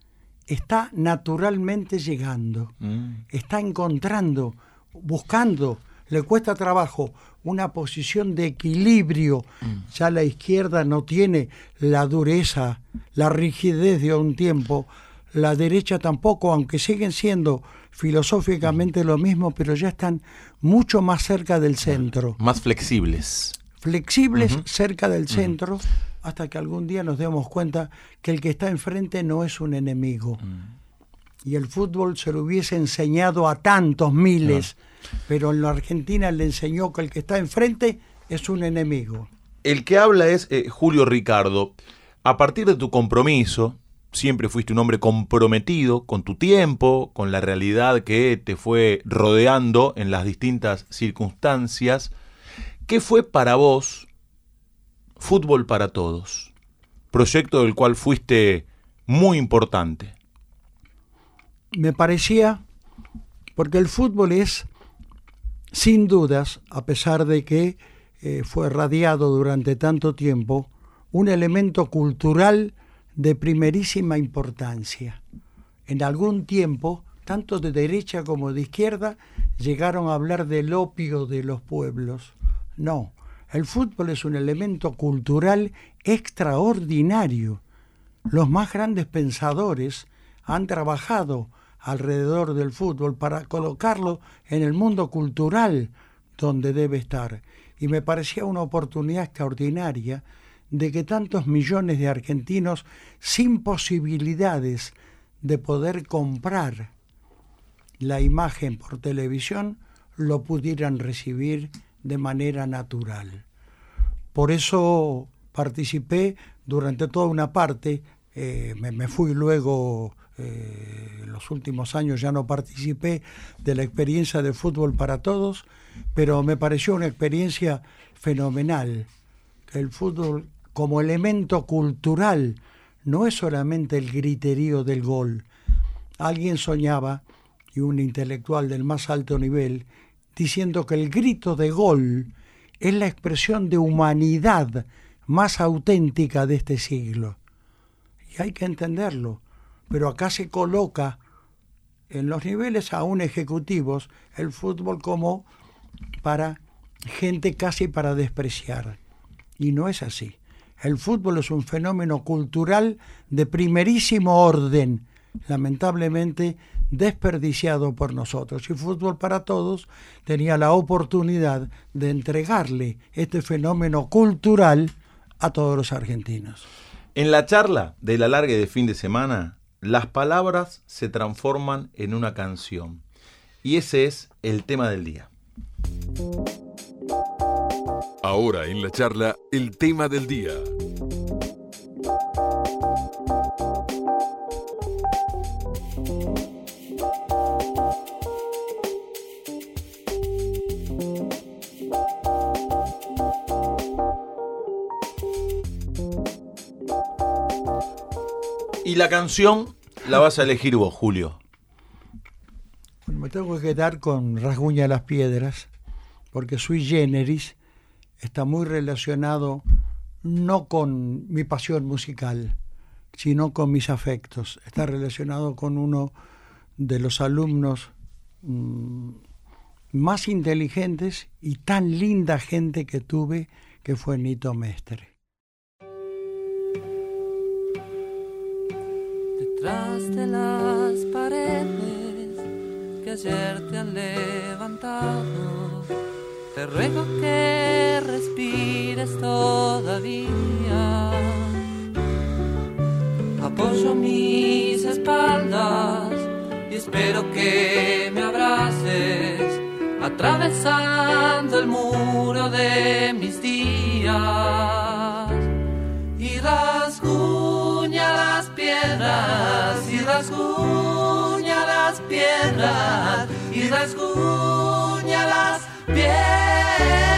está naturalmente llegando, Mm. está encontrando, buscando, le cuesta trabajo una posición de equilibrio. Ya la izquierda no tiene la dureza, la rigidez de un tiempo, la derecha tampoco, aunque siguen siendo filosóficamente lo mismo, pero ya están mucho más cerca del centro, Más flexibles. flexibles cerca del centro, hasta que algún día nos demos cuenta que el que está enfrente no es un enemigo. Y el fútbol se lo hubiese enseñado a tantos miles, pero en la Argentina le enseñó que el que está enfrente es un enemigo. El que habla es eh, Julio Ricardo. A partir de tu compromiso, siempre fuiste un hombre comprometido con tu tiempo, con la realidad que te fue rodeando en las distintas circunstancias. ¿Qué fue para vos Fútbol para Todos? Proyecto del cual fuiste muy importante. Me parecía, porque el fútbol es, sin dudas, a pesar de que eh, fue radiado durante tanto tiempo un elemento cultural de primerísima importancia. En algún tiempo, tanto de derecha como de izquierda, llegaron a hablar del opio de los pueblos. No, el fútbol es un elemento cultural extraordinario. Los más grandes pensadores han trabajado alrededor del fútbol para colocarlo en el mundo cultural donde debe estar. Y me parecía una oportunidad extraordinaria de que tantos millones de argentinos sin posibilidades de poder comprar la imagen por televisión lo pudieran recibir de manera natural. Por eso participé durante toda una parte, eh, me, fui luego, eh, los últimos años ya no participé de la experiencia de fútbol para todos, pero me pareció una experiencia fenomenal. El fútbol como elemento cultural no es solamente el griterío del gol. Alguien soñaba, y un intelectual del más alto nivel, diciendo que el grito de gol es la expresión de humanidad más auténtica de este siglo. Y hay que entenderlo, pero acá se coloca en los niveles aún ejecutivos el fútbol como para gente casi para despreciar. Y no es así. El fútbol es un fenómeno cultural de primerísimo orden, lamentablemente desperdiciado por nosotros. Y Fútbol para Todos tenía la oportunidad de entregarle este fenómeno cultural a todos los argentinos. En la charla de la larga de fin de semana, las palabras se transforman en una canción. Y ese es el tema del día. Ahora en la charla, el tema del día. Y la canción la vas a elegir vos, Julio. me tengo que quedar con Rasguña las Piedras, porque Sui Generis está muy relacionado no con mi pasión musical, sino con mis afectos. Está relacionado con uno de los alumnos mm, más inteligentes y tan linda gente que tuve, que fue Nito Mestre. De las paredes que ayer te han levantado, te ruego que respires todavía. Apoyo mis espaldas y espero que me abraces, atravesando el muro de mis días. Y las piedras, y rasguña las piedras, y rasguña las piedras.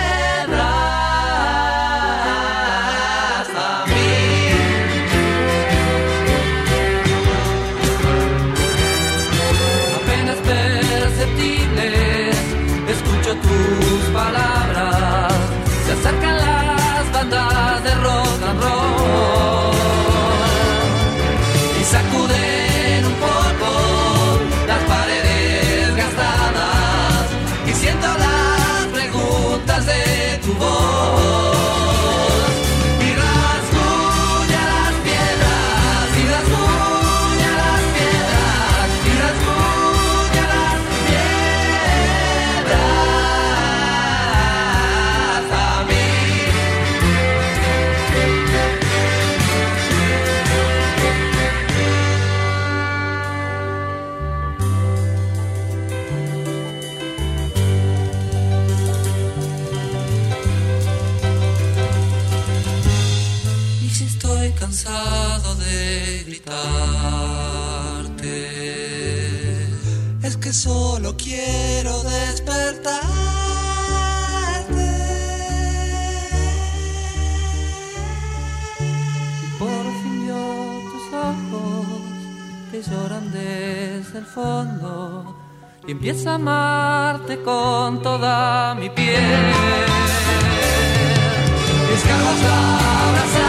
Cansado de gritarte, es que solo quiero despertarte. Y por fin vio tus ojos que lloran desde el fondo y empiezo a amarte con toda mi piel. Escarbo hasta abrazarte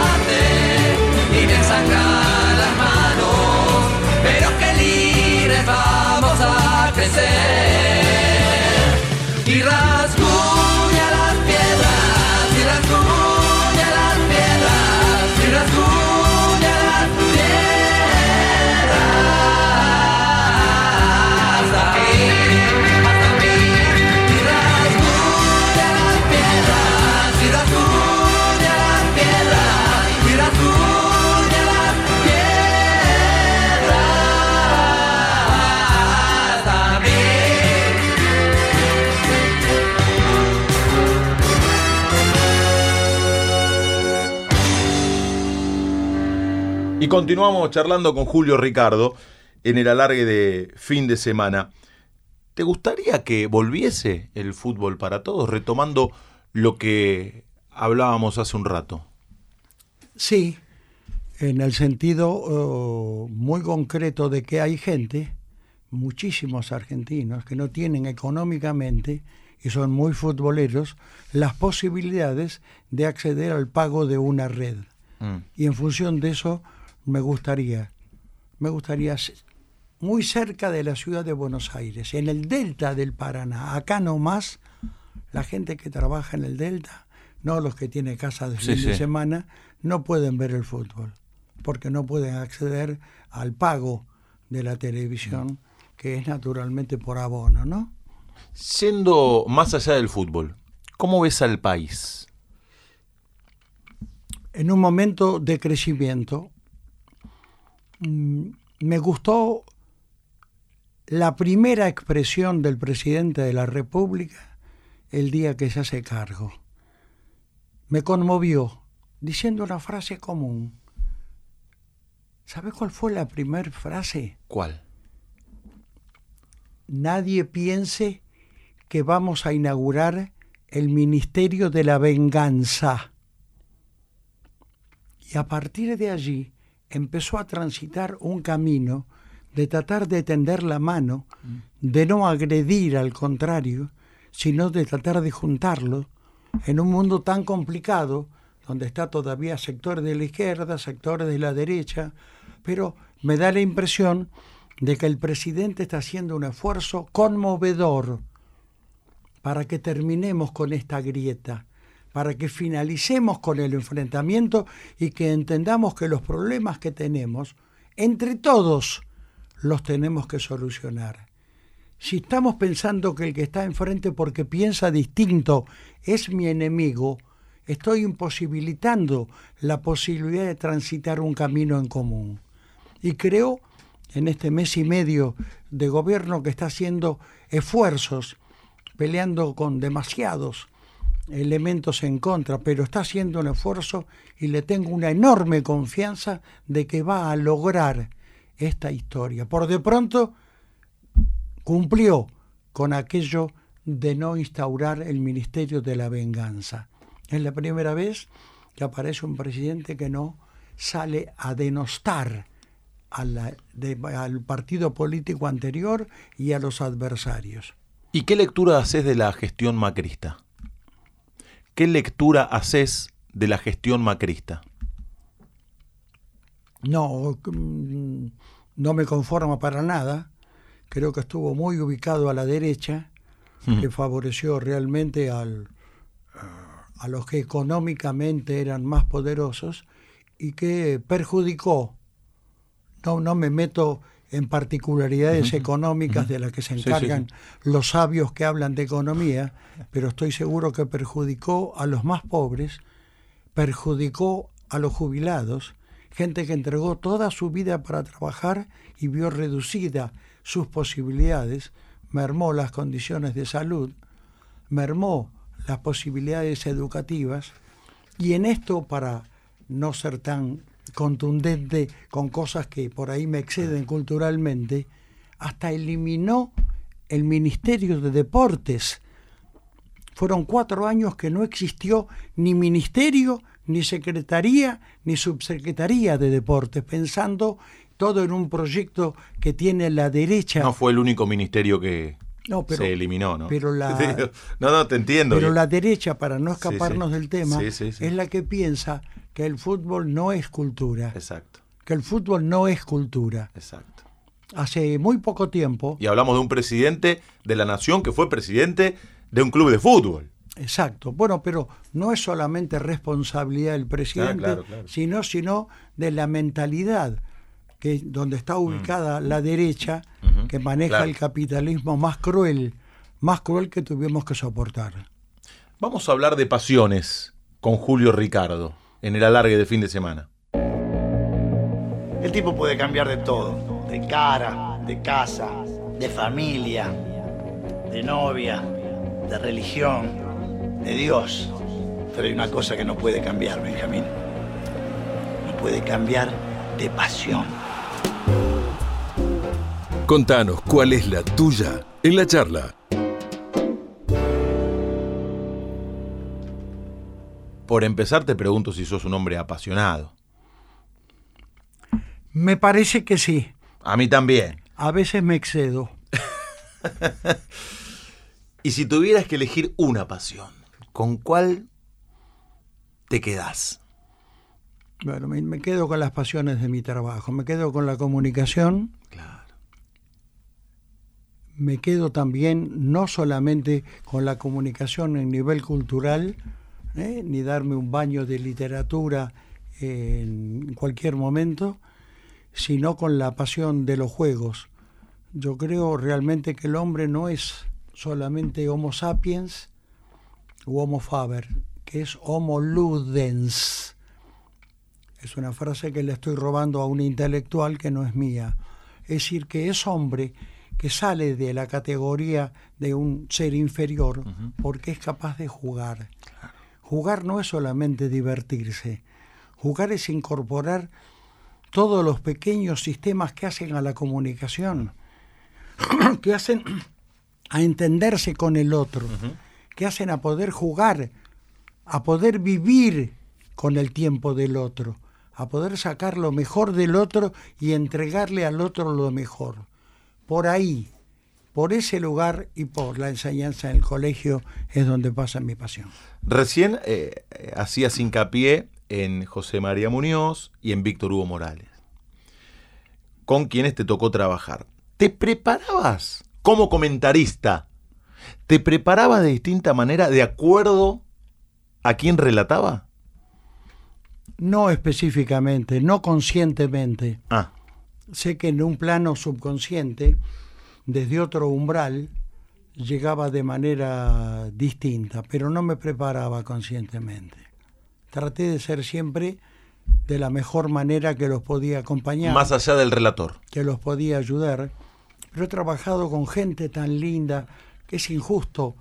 y me las manos, pero qué libres vamos a crecer. Y rasguña Y continuamos charlando con Julio Ricardo en el alargue de fin de semana. ¿Te gustaría que volviese el fútbol para todos, retomando lo que hablábamos hace un rato? Sí, en el sentido eh, muy concreto de que hay gente, muchísimos argentinos, que no tienen económicamente y son muy futboleros, las posibilidades de acceder al pago de una red. Mm. Y en función de eso me gustaría, me gustaría muy cerca de la ciudad de Buenos Aires, en el delta del Paraná, acá nomás, la gente que trabaja en el delta, no los que tienen casa de Sí, fin de semana, no pueden ver el fútbol, porque no pueden acceder al pago de la televisión, que es naturalmente por abono, ¿no? Siendo más allá del fútbol, ¿cómo ves al país? en un momento de crecimiento, me gustó la primera expresión del presidente de la República el día que se hace cargo. Me conmovió diciendo una frase común. ¿Sabes cuál fue la primera frase? ¿Cuál? Nadie piense que vamos a inaugurar el Ministerio de la Venganza. Y a partir de allí empezó a transitar un camino de tratar de tender la mano, de no agredir al contrario, sino de tratar de juntarlo en un mundo tan complicado, donde está todavía sectores de la izquierda, sectores de la derecha, pero me da la impresión de que el presidente está haciendo un esfuerzo conmovedor para que terminemos con esta grieta, para que finalicemos con el enfrentamiento y que entendamos que los problemas que tenemos, entre todos, los tenemos que solucionar. Si estamos pensando que el que está enfrente porque piensa distinto es mi enemigo, estoy imposibilitando la posibilidad de transitar un camino en común. Y creo, en este mes y medio de gobierno que está haciendo esfuerzos, peleando con demasiados elementos en contra, pero está haciendo un esfuerzo y le tengo una enorme confianza de que va a lograr esta historia. Por de pronto cumplió con aquello de no instaurar el Ministerio de la Venganza. Es la primera vez que aparece un presidente que no sale a denostar al partido político anterior y a los adversarios. ¿Y qué lectura haces de la gestión macrista? ¿Qué lectura haces de la gestión macrista? No, mm, no me conforma para nada. Creo que estuvo muy ubicado a la derecha, que favoreció realmente al, a los que económicamente eran más poderosos y que perjudicó. No, no me meto en particularidades económicas de las que se Sí, sí, encargan los sabios que hablan de economía, pero estoy seguro que perjudicó a los más pobres, perjudicó a los jubilados, gente que entregó toda su vida para trabajar y vio reducida sus posibilidades, mermó las condiciones de salud, mermó las posibilidades educativas y en esto para no ser tan contundente con cosas que por ahí me exceden culturalmente, hasta eliminó el Ministerio de Deportes. Fueron cuatro años que no existió ni ministerio, ni secretaría, ni subsecretaría de deportes, pensando todo en un proyecto que tiene la derecha. No fue el único ministerio que, No, pero, se eliminó, ¿no? pero la- no, no, te entiendo. pero la derecha, para no Sí, sí. escaparnos del tema, sí. es la que piensa que el fútbol no es cultura, Exacto, que el fútbol no es cultura. exacto. Hace muy poco tiempo, Y hablamos de un presidente de la nación que fue presidente de un club de fútbol. exacto, bueno, pero no es solamente responsabilidad del presidente, claro, claro. sino sino de la mentalidad que donde está ubicada la derecha Mm. Que maneja el capitalismo más cruel, más cruel que tuvimos que soportar. Vamos a hablar de pasiones con Julio Ricardo en el alargue de fin de semana. El tipo puede cambiar de todo, de cara, de casa, de familia, de novia, de religión, de Dios. Pero hay una cosa que no puede cambiar, Benjamín. No puede cambiar de pasión. Contanos cuál es la tuya en la charla. Por empezar, te pregunto si sos un hombre apasionado. Me parece que sí. A mí también. A veces me excedo. Y si tuvieras que elegir una pasión, ¿con cuál te quedás? Bueno, me, me quedo con las pasiones de mi trabajo. Me quedo con la comunicación. Claro. Me quedo también no solamente con la comunicación en nivel cultural, ¿eh? ni darme un baño de literatura en cualquier momento, sino con la pasión de los juegos. Yo creo realmente que el hombre no es solamente Homo sapiens u Homo faber, que es Homo ludens. Es una frase que le estoy robando a un intelectual que no es mía. Es decir, que es hombre que sale de la categoría de un ser inferior porque es capaz de jugar. Jugar no es solamente divertirse. Jugar es incorporar todos los pequeños sistemas que hacen a la comunicación, que hacen a entenderse con el otro, que hacen a poder jugar, a poder vivir con el tiempo del otro, a poder sacar lo mejor del otro y entregarle al otro lo mejor. Por ahí, por ese lugar y por la enseñanza en el colegio es donde pasa mi pasión. Recién eh, eh, hacías hincapié en José María Muñoz y en Víctor Hugo Morales, con quienes te tocó trabajar. ¿Te preparabas como comentarista? ¿Te preparabas de distinta manera de acuerdo a quién relataba? No específicamente, no conscientemente. Ah, sé que en un plano subconsciente, desde otro umbral, llegaba de manera distinta, pero no me preparaba conscientemente. Traté de ser siempre de la mejor manera que los podía acompañar, más allá del relator. que los podía ayudar. Pero he trabajado con gente tan linda que es injusto,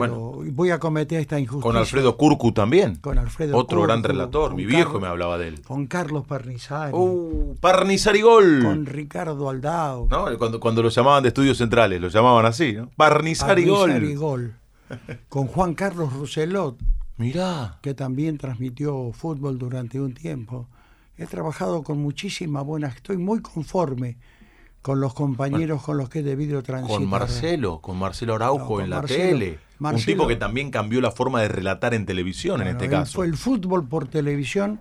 pero voy a cometer esta injusticia. Con Alfredo Curcu también. Con Alfredo Otro gran relator. Mi viejo Carlos- me hablaba de él. Con Carlos Parnizari, Uh, Parnizarigol. con Ricardo Aldao. ¿No? Cuando, cuando lo llamaban de estudios centrales, lo llamaban así, ¿no? Parnizarigol. Parnizarigol. Con Juan Carlos Rousselot, Mirá. que también transmitió fútbol durante un tiempo. He trabajado con muchísima buena, estoy muy conforme con los compañeros con los que he debido transitar. Con Marcelo, con Marcelo Araujo No, con en la Marcelo. tele. Un tipo que también cambió la forma de relatar en televisión en este caso. Fue el fútbol por televisión.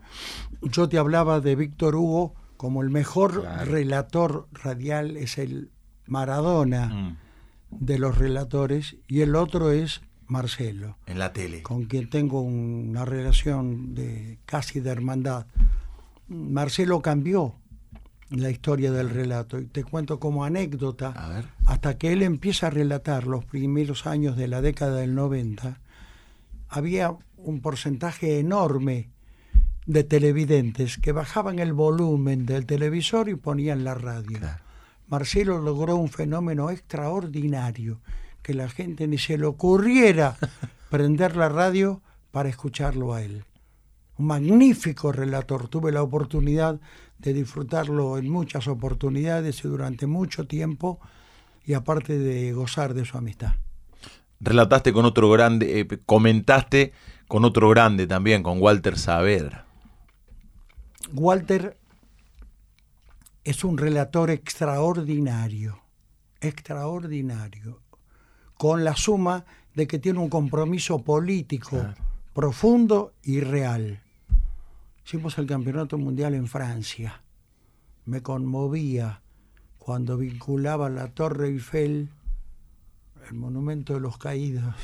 Yo te hablaba de Víctor Hugo como el mejor Claro. relator radial, es el Maradona Mm, de los relatores, y el otro es Marcelo. en la tele. con quien tengo una relación de casi de hermandad. Marcelo cambió la historia del relato y te cuento como anécdota, A ver. hasta que él empieza a relatar los primeros años de la década del 90, había un porcentaje enorme de televidentes que bajaban el volumen del televisor y ponían la radio. Claro. Marcelo logró un fenómeno extraordinario, que la gente ni se le ocurriera prender la radio para escucharlo a él. Un magnífico relator, tuve la oportunidad de disfrutarlo en muchas oportunidades y durante mucho tiempo, y aparte de gozar de su amistad. Relataste con otro grande, eh, comentaste con otro grande también, con Walter Saavedra. Walter es un relator extraordinario, extraordinario. con la suma de que tiene un compromiso político profundo y real. Hicimos el Campeonato Mundial en Francia. Me conmovía cuando vinculaba la Torre Eiffel, el Monumento de los Caídos,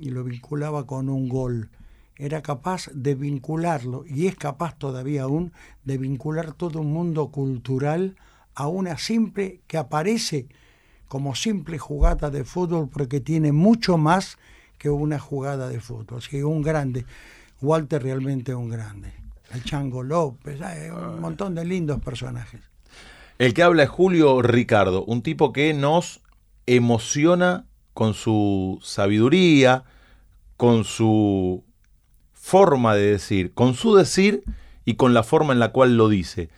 y lo vinculaba con un gol. Era capaz de vincularlo, y es capaz todavía aún, de vincular todo un mundo cultural a una simple que aparece como simple jugada de fútbol porque tiene mucho más que una jugada de fútbol. Así un grande. Walter realmente un grande. El Chango López, un montón de lindos personajes. El que habla es Julio Ricardo, un tipo que nos emociona con su sabiduría, con su forma de decir, con su decir y con la forma en la cual lo dice.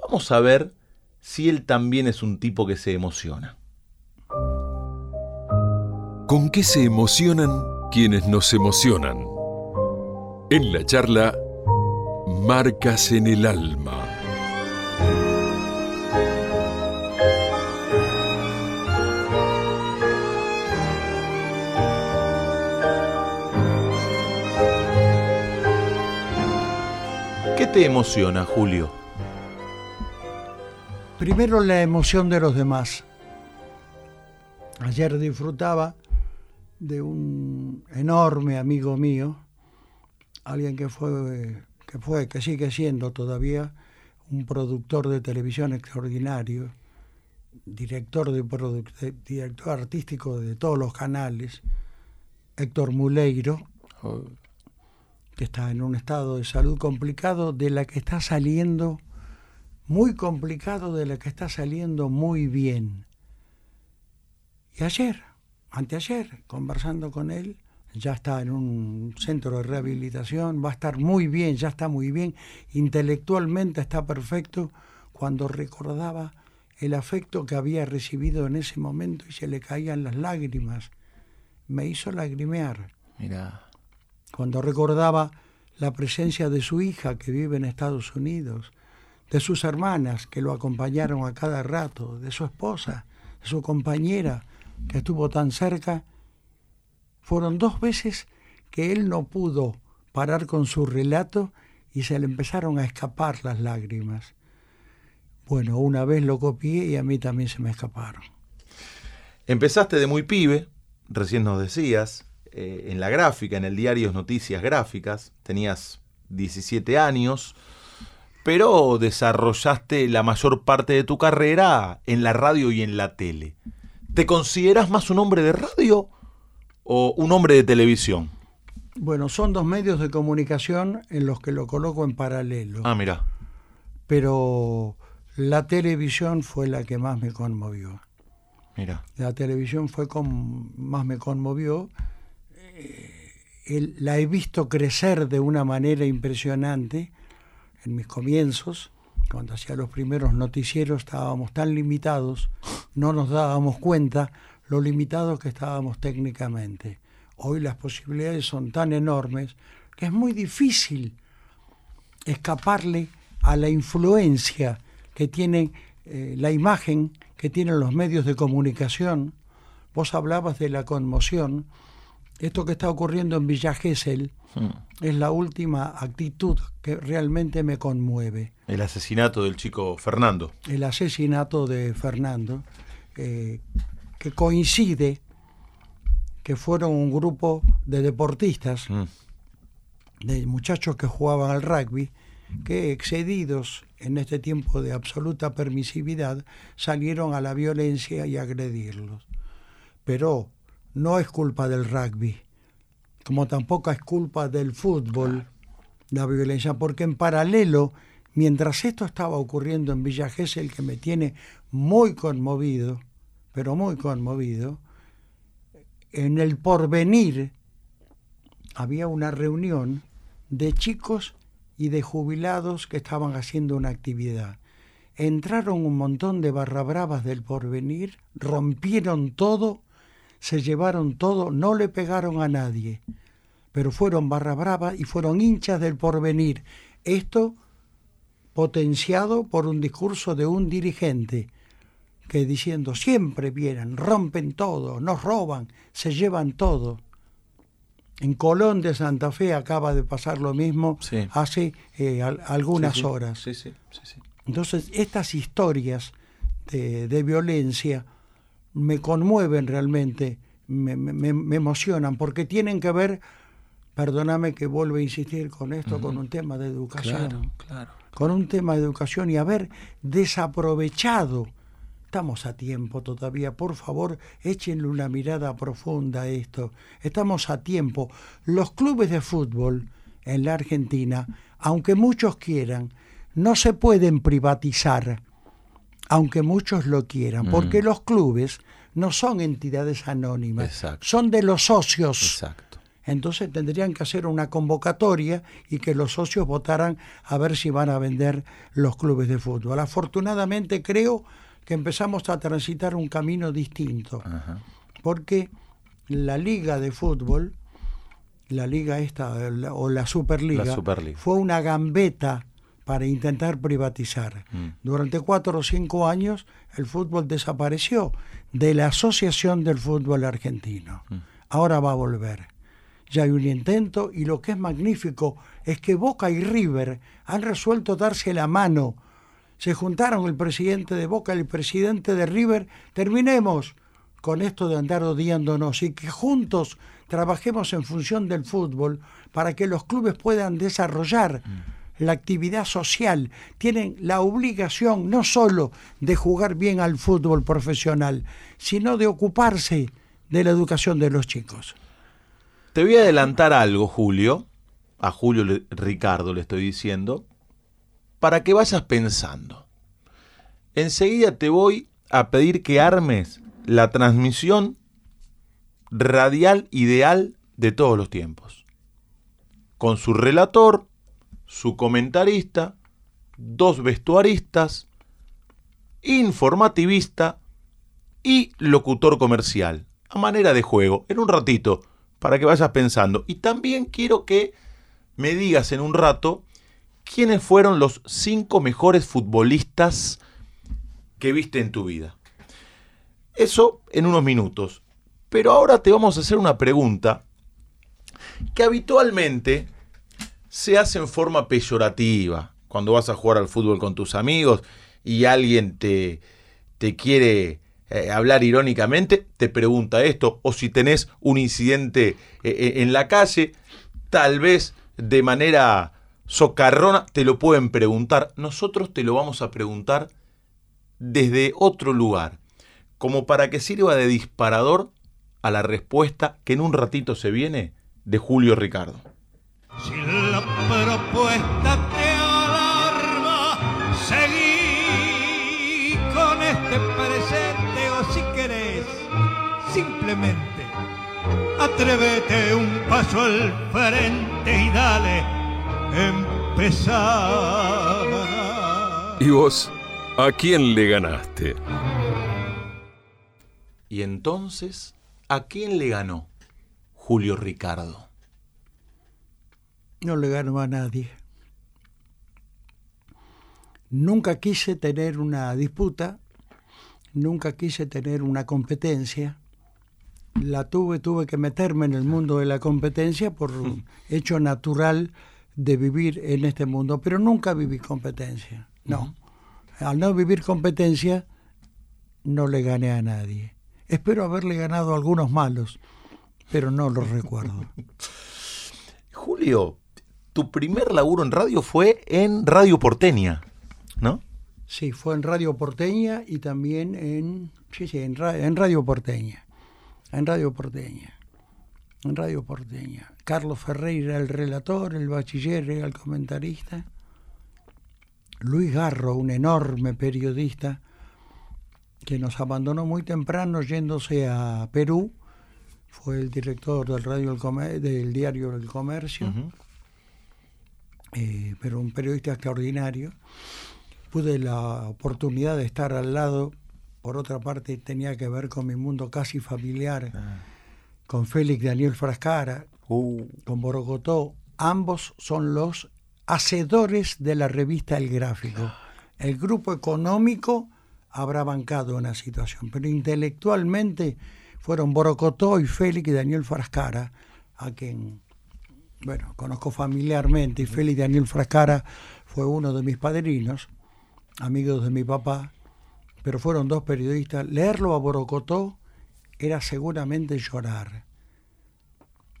Vamos a ver si él también es un tipo que se emociona. ¿Con qué se emocionan quienes nos emocionan? En la charla Marcas en el alma. ¿Qué te emociona, Julio? Primero la emoción de los demás. Ayer disfrutaba de un enorme amigo mío, alguien que fue, que fue, que sigue siendo todavía un productor de televisión extraordinario, director, de, director artístico de todos los canales, Héctor Muleiro, que está en un estado de salud complicado, de la que está saliendo, muy complicado, de la que está saliendo muy bien. Y ayer, anteayer, conversando con él, ya está en un centro de rehabilitación, va a estar muy bien, ya está muy bien, intelectualmente está perfecto, cuando recordaba el afecto que había recibido en ese momento y se le caían las lágrimas. Me hizo lagrimear. Mira. Cuando recordaba la presencia de su hija que vive en Estados Unidos, de sus hermanas que lo acompañaron a cada rato, de su esposa, de su compañera, que estuvo tan cerca, fueron dos veces que él no pudo parar con su relato y se le empezaron a escapar las lágrimas. Bueno, una vez lo copié y a mí también se me escaparon. Empezaste de muy pibe, recién nos decías, eh, en la gráfica, en el diario Noticias Gráficas, tenías 17 años, pero desarrollaste la mayor parte de tu carrera en la radio y en la tele. ¿Te consideras más un hombre de radio o un hombre de televisión? Bueno, son dos medios de comunicación en los que lo coloco en paralelo. Ah, mira. Pero la televisión fue la que más me conmovió. Mira. La televisión fue con más me conmovió. Eh, la he visto crecer de una manera impresionante en mis comienzos cuando hacía los primeros noticieros estábamos tan limitados, no nos dábamos cuenta lo limitados que estábamos técnicamente. Hoy las posibilidades son tan enormes que es muy difícil escaparle a la influencia que tiene eh, la imagen que tienen los medios de comunicación. Vos hablabas de la conmoción. Esto que está ocurriendo en Villa Gesell hmm. es la última actitud que realmente me conmueve. El asesinato del chico Fernando. El asesinato de Fernando, eh, que coincide que fueron un grupo de deportistas, hmm. de muchachos que jugaban al rugby, que excedidos en este tiempo de absoluta permisividad, salieron a la violencia y agredirlos. Pero no es culpa del rugby, como tampoco es culpa del fútbol, la violencia, porque en paralelo, mientras esto estaba ocurriendo en Villa Gesell, que me tiene muy conmovido, pero muy conmovido, en el porvenir había una reunión de chicos y de jubilados que estaban haciendo una actividad. Entraron un montón de barrabravas del porvenir, rompieron todo se llevaron todo, no le pegaron a nadie, pero fueron barra brava y fueron hinchas del porvenir. Esto potenciado por un discurso de un dirigente que diciendo siempre vienen, rompen todo, nos roban, se llevan todo. En Colón de Santa Fe acaba de pasar lo mismo Sí. hace eh, al- algunas Sí, sí. horas. Entonces, estas historias de, de violencia me conmueven realmente, me, me- me emocionan, porque tienen que ver, perdóname que vuelvo a insistir con esto, con un tema de educación Claro, claro. con un tema de educación y haber desaprovechado. Estamos a tiempo todavía, por favor, échenle una mirada profunda a esto. Estamos a tiempo. Los clubes de fútbol en la Argentina, aunque muchos quieran, no se pueden privatizar, aunque muchos lo quieran, porque los clubes no son entidades anónimas, Exacto. son de los socios. Exacto. Entonces tendrían que hacer una convocatoria y que los socios votaran a ver si van a vender los clubes de fútbol. Afortunadamente creo que empezamos a transitar un camino distinto, Ajá. porque la liga de fútbol, la liga esta la- o la Superliga, La Superliga. fue una gambeta para intentar privatizar. Mm. Durante cuatro o cinco años el fútbol desapareció de la Asociación del Fútbol Argentino. Mm. Ahora va a volver. Ya hay un intento y lo que es magnífico es que Boca y River han resuelto darse la mano. Se juntaron el presidente de Boca y el presidente de River. Terminemos con esto de andar odiándonos y que juntos trabajemos en función del fútbol para que los clubes puedan desarrollar la actividad social. Tienen la obligación no solo de jugar bien al fútbol profesional, sino de ocuparse de la educación de los chicos. Te voy a adelantar algo, Julio. A Julio Ricardo le estoy diciendo. Para que vayas pensando. Enseguida te voy a pedir que armes la transmisión radial ideal de todos los tiempos. Con su relator, su comentarista, dos vestuaristas, informativista y locutor comercial. A manera de juego, en un ratito, para que vayas pensando. Y también quiero que me digas en un rato quiénes fueron los cinco mejores futbolistas que viste en tu vida. Eso en unos minutos. Pero ahora te vamos a hacer una pregunta que habitualmente se hace en forma peyorativa. Cuando vas a jugar al fútbol con tus amigos y alguien te, te quiere eh, hablar irónicamente, te pregunta esto. O si tenés un incidente eh, eh, en la calle, tal vez de manera socarrona te lo pueden preguntar. Nosotros te lo vamos a preguntar desde otro lugar, como para que sirva de disparador a la respuesta que en un ratito se viene de Julio Ricardo. Si la propuesta te alarma, seguí con este presente o si querés, simplemente atrévete un paso al frente y dale, empezar. ¿Y vos? ¿A quién le ganaste? Y entonces, ¿a quién le ganó Julio Ricardo? No le ganó a nadie. Nunca quise tener una disputa, nunca quise tener una competencia. La tuve, tuve que meterme en el mundo de la competencia por un hecho natural de vivir en este mundo, pero nunca viví competencia. No. Al no vivir competencia, no le gané a nadie. Espero haberle ganado a algunos malos, pero no los recuerdo. Julio, tu primer laburo en radio fue en Radio Porteña, ¿no? Sí, fue en Radio Porteña y también en, sí, sí, en, ra- en Radio Porteña. En Radio Porteña. En Radio Porteña. Carlos Ferreira el relator, el bachiller era el comentarista. Luis Garro, un enorme periodista que nos abandonó muy temprano yéndose a Perú, fue el director del, radio El del diario El Comercio, eh, pero un periodista extraordinario. Pude la oportunidad de estar al lado, por otra parte tenía que ver con mi mundo casi familiar, con Félix Daniel Frascara, Uh, con Borogotó, ambos son los hacedores de la revista El Gráfico. El grupo económico habrá bancado una situación. Pero intelectualmente fueron Borocotó y Félix y Daniel Frascara, a quien, bueno, conozco familiarmente. Y Félix Daniel Frascara fue uno de mis padrinos, amigos de mi papá, pero fueron dos periodistas. Leerlo a Borocotó era seguramente llorar.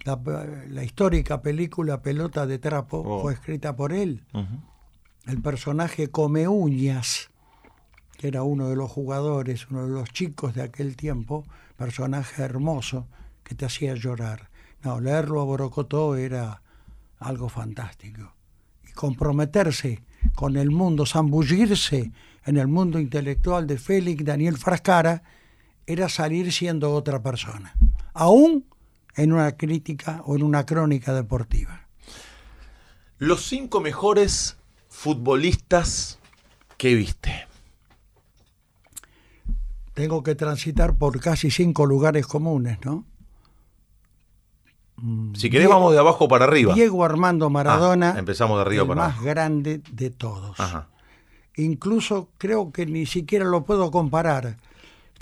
La, la histórica película Pelota de Trapo Oh. fue escrita por él. El personaje Come Uñas, que era uno de los jugadores, uno de los chicos de aquel tiempo, personaje hermoso que te hacía llorar. No, leerlo a Borocotó era algo fantástico. Y comprometerse con el mundo, zambullirse en el mundo intelectual de Félix Daniel Frascara, era salir siendo otra persona, aún en una crítica o en una crónica deportiva. Los cinco mejores futbolistas que viste. Tengo que transitar por casi cinco lugares comunes, ¿no? Si querés, vamos de abajo para arriba. Diego Armando Maradona, Ah, empezamos de arriba el para más abajo. grande de todos. Ajá. Incluso creo que ni siquiera lo puedo comparar.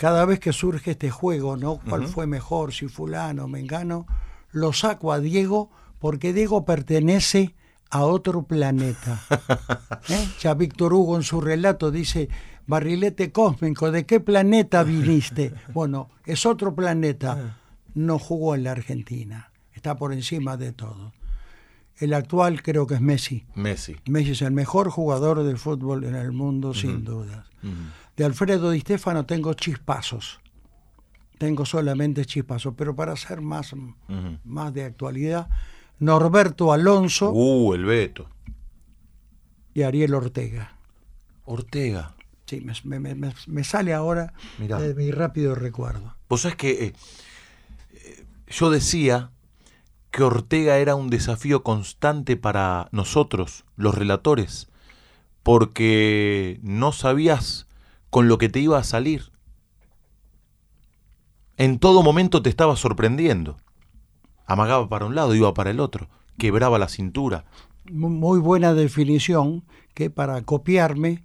Cada vez que surge este juego, ¿no? ¿Cuál fue mejor? Si fulano, mengano, lo saco a Diego porque Diego pertenece a otro planeta. ¿Eh? Ya Víctor Hugo en su relato dice, barrilete cósmico, ¿de qué planeta viniste? Bueno, es otro planeta. No jugó en la Argentina. Está por encima de todo. El actual creo que es Messi. Messi. Messi es el mejor jugador de fútbol en el mundo, sin dudas. De Alfredo Di Stefano tengo chispazos. Tengo solamente chispazos. Pero para ser más, más de actualidad, Norberto Alonso Uh, el Beto. y Ariel Ortega. Ortega. Sí, me, me- me- me sale ahora Mirá. de mi rápido recuerdo. Vos sabés que eh, eh, yo decía que Ortega era un desafío constante para nosotros, los relatores, porque no sabías con lo que te iba a salir. En todo momento te estaba sorprendiendo. Amagaba para un lado, iba para el otro, quebraba la cintura. Mu- Muy buena definición que para copiarme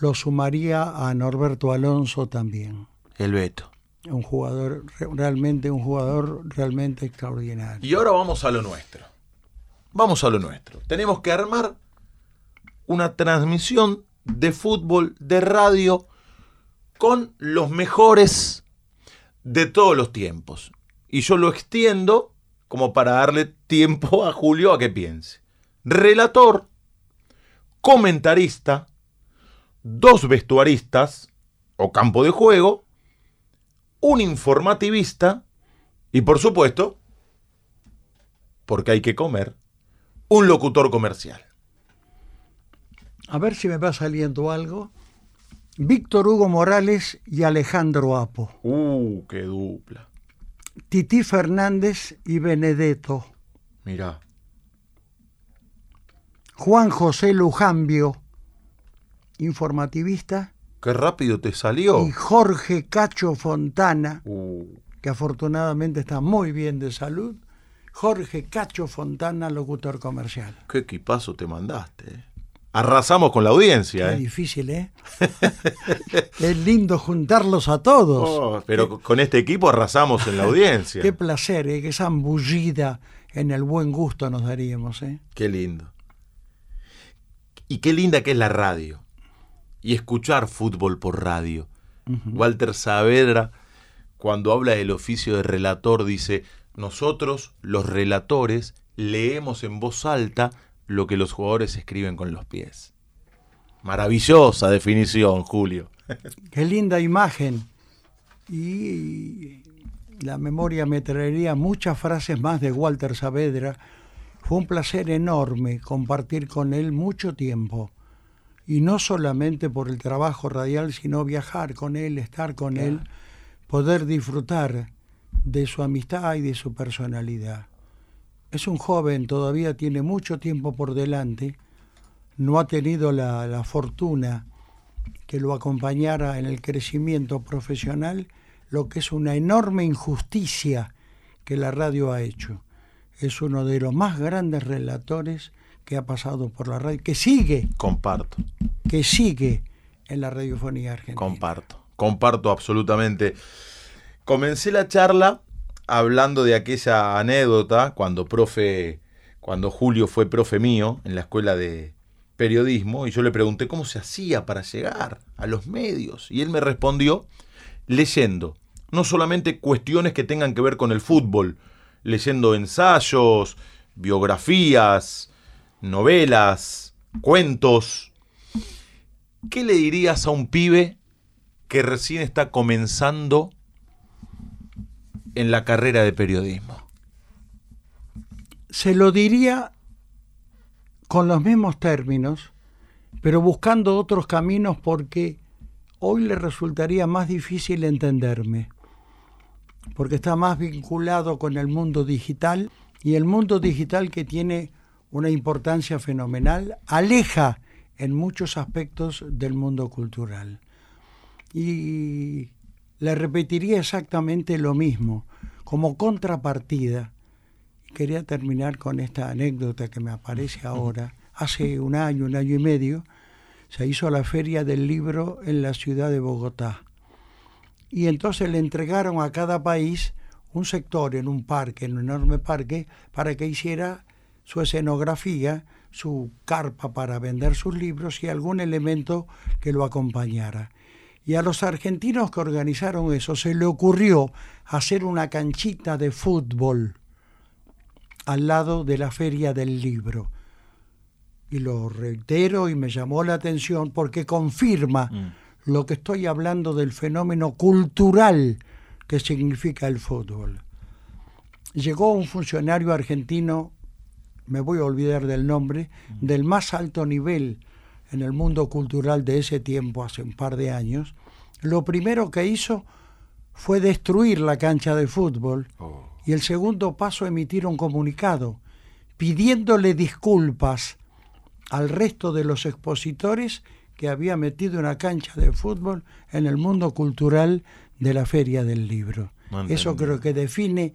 lo sumaría a Norberto Alonso también. El Beto. Un jugador, re- realmente un jugador realmente extraordinario. Y ahora vamos a lo nuestro. Vamos a lo nuestro. Tenemos que armar una transmisión de fútbol, de radio, con los mejores de todos los tiempos. Y yo lo extiendo como para darle tiempo a Julio a que piense. Relator, comentarista, dos vestuaristas o campo de juego, un informativista y por supuesto, porque hay que comer, un locutor comercial. A ver si me va saliendo algo. Víctor Hugo Morales y Alejandro Apo. Uh, qué dupla. Tití Fernández y Benedetto. Mirá. Juan José Lujambio, informativista. Qué rápido te salió. Y Jorge Cacho Fontana, Uh, que afortunadamente está muy bien de salud. Jorge Cacho Fontana, locutor comercial. qué equipazo te mandaste. eh. Arrasamos con la audiencia, Qué ¿eh? difícil, ¿eh? es lindo juntarlos a todos. Oh, pero con este equipo arrasamos en la audiencia. Qué placer, ¿eh? Qué zambullida en el buen gusto nos daríamos, ¿eh? Qué lindo. Y qué linda que es la radio. Y escuchar fútbol por radio. Walter Saavedra, cuando habla del oficio de relator, dice, nosotros, los relatores, leemos en voz alta lo que los jugadores escriben con los pies. Maravillosa definición, Julio. Qué linda imagen. Y la memoria me traería muchas frases más de Walter Saavedra. Fue un placer enorme compartir con él mucho tiempo. Y no solamente por el trabajo radial, sino viajar con él, estar con él, poder disfrutar de su amistad y de su personalidad. Es un joven, todavía tiene mucho tiempo por delante, no ha tenido la, la fortuna que lo acompañara en el crecimiento profesional, lo que es una enorme injusticia que la radio ha hecho. Es uno de los más grandes relatores que ha pasado por la radio, que sigue, Comparto. que sigue en la radiofonía argentina. Comparto, comparto absolutamente. Comencé la charla hablando de aquella anécdota cuando profe, cuando Julio fue profe mío en la escuela de periodismo y yo le pregunté cómo se hacía para llegar a los medios y él me respondió leyendo, no solamente cuestiones que tengan que ver con el fútbol, leyendo ensayos, biografías, novelas, cuentos. ¿Qué le dirías a un pibe que recién está comenzando en la carrera de periodismo? Se lo diría con los mismos términos, pero buscando otros caminos porque hoy le resultaría más difícil entenderme, porque está más vinculado con el mundo digital y el mundo digital que tiene una importancia fenomenal, aleja en muchos aspectos del mundo cultural. Y le repetiría exactamente lo mismo, como contrapartida. Quería terminar con esta anécdota que me aparece ahora. Hace un año, un año y medio, se hizo la feria del libro en la ciudad de Bogotá. Y entonces le entregaron a cada país un sector en un parque, en un enorme parque, para que hiciera su escenografía, su carpa para vender sus libros y algún elemento que lo acompañara. Y a los argentinos que organizaron eso se le ocurrió hacer una canchita de fútbol al lado de la feria del libro. Y lo reitero y me llamó la atención porque confirma mm. lo que estoy hablando del fenómeno cultural que significa el fútbol. Llegó un funcionario argentino, me voy a olvidar del nombre, mm. del más alto nivel en el mundo cultural de ese tiempo, hace un par de años, lo primero que hizo fue destruir la cancha de fútbol oh. y el segundo paso emitir un comunicado pidiéndole disculpas al resto de los expositores que había metido una cancha de fútbol en el mundo cultural de la Feria del Libro. Eso creo que define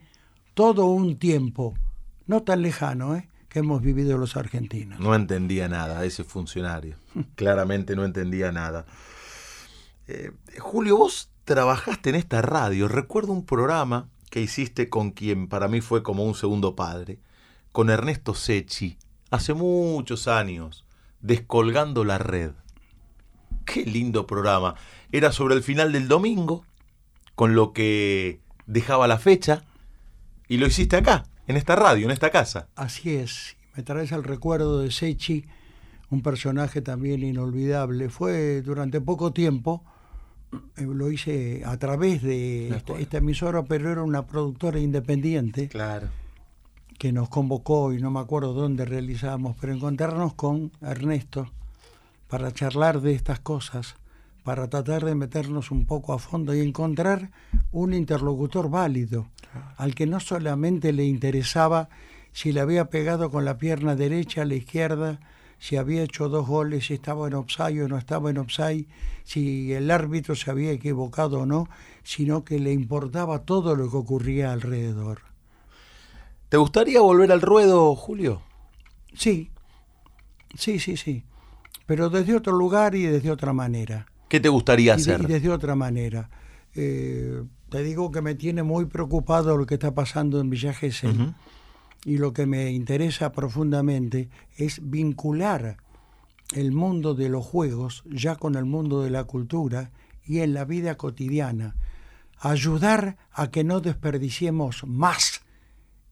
todo un tiempo, no tan lejano, ¿eh? Que hemos vivido los argentinos. No entendía nada ese funcionario. Claramente no entendía nada. Eh, Julio, vos trabajaste en esta radio. Recuerdo un programa que hiciste con quien para mí fue como un segundo padre, con Ernesto Sechi, hace muchos años, Descolgando la Red. Qué lindo programa. Era sobre el final del domingo, con lo que dejaba la fecha, y lo hiciste acá, en esta radio, en esta casa. Así es. Me traes el recuerdo de Sechi, un personaje también inolvidable. Fue durante poco tiempo eh, lo hice a través de esta, emisora, pero era una productora independiente. Claro. Que nos convocó y no me acuerdo dónde realizamos, pero encontrarnos con Ernesto para charlar de estas cosas, para tratar de meternos un poco a fondo y encontrar un interlocutor válido, al que no solamente le interesaba si le había pegado con la pierna derecha a la izquierda, si había hecho dos goles, si estaba en offside o no estaba en offside, si el árbitro se había equivocado o no, sino que le importaba todo lo que ocurría alrededor. ¿Te gustaría volver al ruedo, Julio? Sí, sí, sí, sí, pero desde otro lugar y desde otra manera. ¿Qué te gustaría hacer? Y desde otra manera. Eh, te digo que me tiene muy preocupado lo que está pasando en Villa Gesell y lo que me interesa profundamente es vincular el mundo de los juegos ya con el mundo de la cultura y en la vida cotidiana, ayudar a que no desperdiciemos más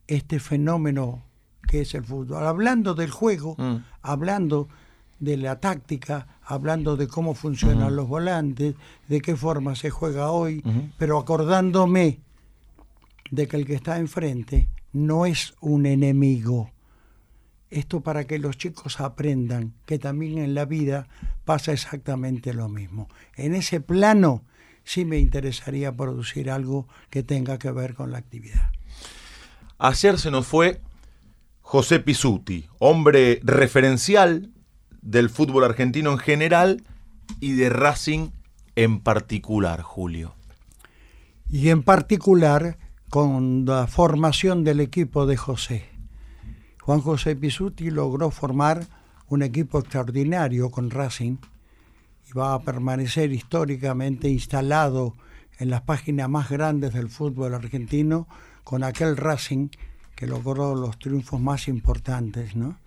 este fenómeno que es el fútbol. Hablando del juego, mm. hablando de la táctica, hablando de cómo funcionan los volantes, de qué forma se juega hoy, pero acordándome de que el que está enfrente no es un enemigo. Esto para que los chicos aprendan que también en la vida pasa exactamente lo mismo. En ese plano sí me interesaría producir algo que tenga que ver con la actividad. Ayer se nos fue José Pisuti, hombre referencial del fútbol argentino en general y de Racing en particular, Julio. Y en particular con la formación del equipo de José. Juan José Pisuti logró formar un equipo extraordinario con Racing y va a permanecer históricamente instalado en las páginas más grandes del fútbol argentino con aquel Racing que logró los triunfos más importantes, ¿no?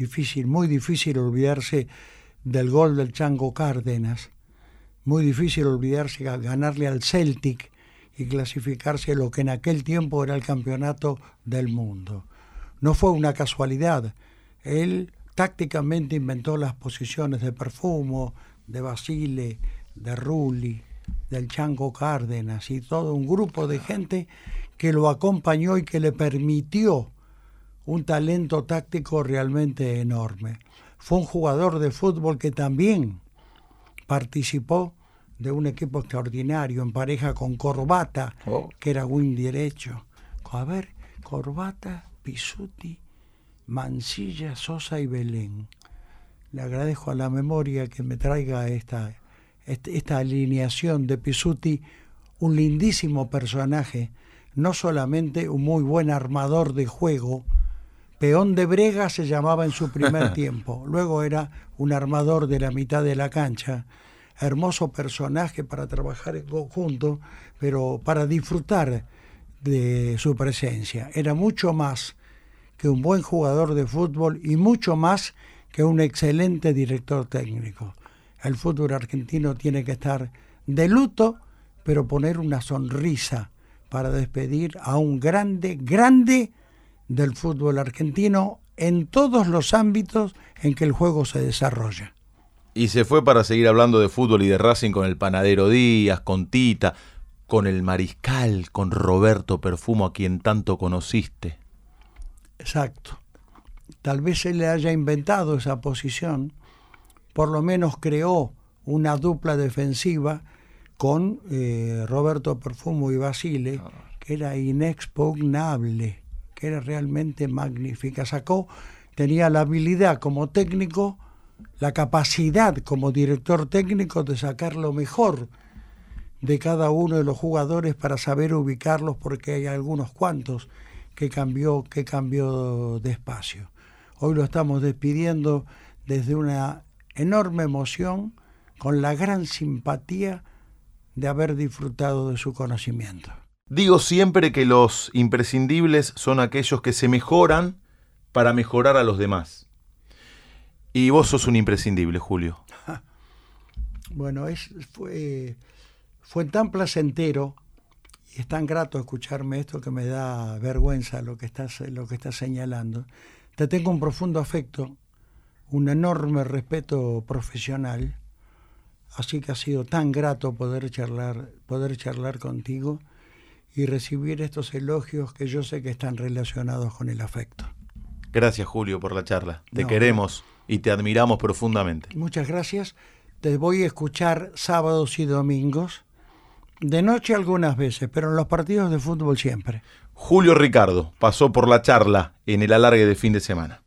Difícil, muy difícil olvidarse del gol del Chango Cárdenas, muy difícil olvidarse ganarle al Celtic y clasificarse lo que en aquel tiempo era el campeonato del mundo. No fue una casualidad. Él tácticamente inventó las posiciones de Perfumo, de Basile, de Rulli, del Chango Cárdenas y todo un grupo de gente que lo acompañó y que le permitió un talento táctico realmente enorme. Fue un jugador de fútbol que también participó de un equipo extraordinario en pareja con Corbata, Oh. que era win derecho. A ver, Corbata, Pisuti, Mansilla, Sosa y Belén. Le agradezco a la memoria que me traiga esta, este- esta alineación de Pisuti, un lindísimo personaje, no solamente un muy buen armador de juego, Peón de Brega se llamaba en su primer tiempo, luego era un armador de la mitad de la cancha, hermoso personaje para trabajar en conjunto, pero para disfrutar de su presencia. Era mucho más que un buen jugador de fútbol y mucho más que un excelente director técnico. El fútbol argentino tiene que estar de luto, pero poner una sonrisa para despedir a un grande, grande del fútbol argentino en todos los ámbitos en que el juego se desarrolla. Y se fue para seguir hablando de fútbol y de Racing con el panadero Díaz, con Tita, con el mariscal, con Roberto Perfumo, a quien tanto conociste. Exacto. Tal vez se le haya inventado esa posición, por lo menos creó una dupla defensiva con eh, Roberto Perfumo y Basile, que era inexpugnable, era realmente magnífica. Sacó, tenía la habilidad como técnico, la capacidad como director técnico de sacar lo mejor de cada uno de los jugadores para saber ubicarlos porque hay algunos cuantos que cambió, que cambió de espacio. Hoy lo estamos despidiendo desde una enorme emoción, con la gran simpatía de haber disfrutado de su conocimiento. Digo siempre que los imprescindibles son aquellos que se mejoran para mejorar a los demás. Y vos sos un imprescindible, Julio. Bueno, es, fue, fue tan placentero y es tan grato escucharme esto que me da vergüenza lo que estás, lo que estás señalando. Te tengo un profundo afecto, un enorme respeto profesional, así que ha sido tan grato poder charlar, poder charlar contigo y recibir estos elogios que yo sé que están relacionados con el afecto. Gracias, Julio, por la charla. Te No, queremos y te admiramos profundamente. Muchas gracias. Te voy a escuchar sábados y domingos, de noche algunas veces, pero en los partidos de fútbol siempre. Julio Ricardo pasó por la charla en el alargue de fin de semana.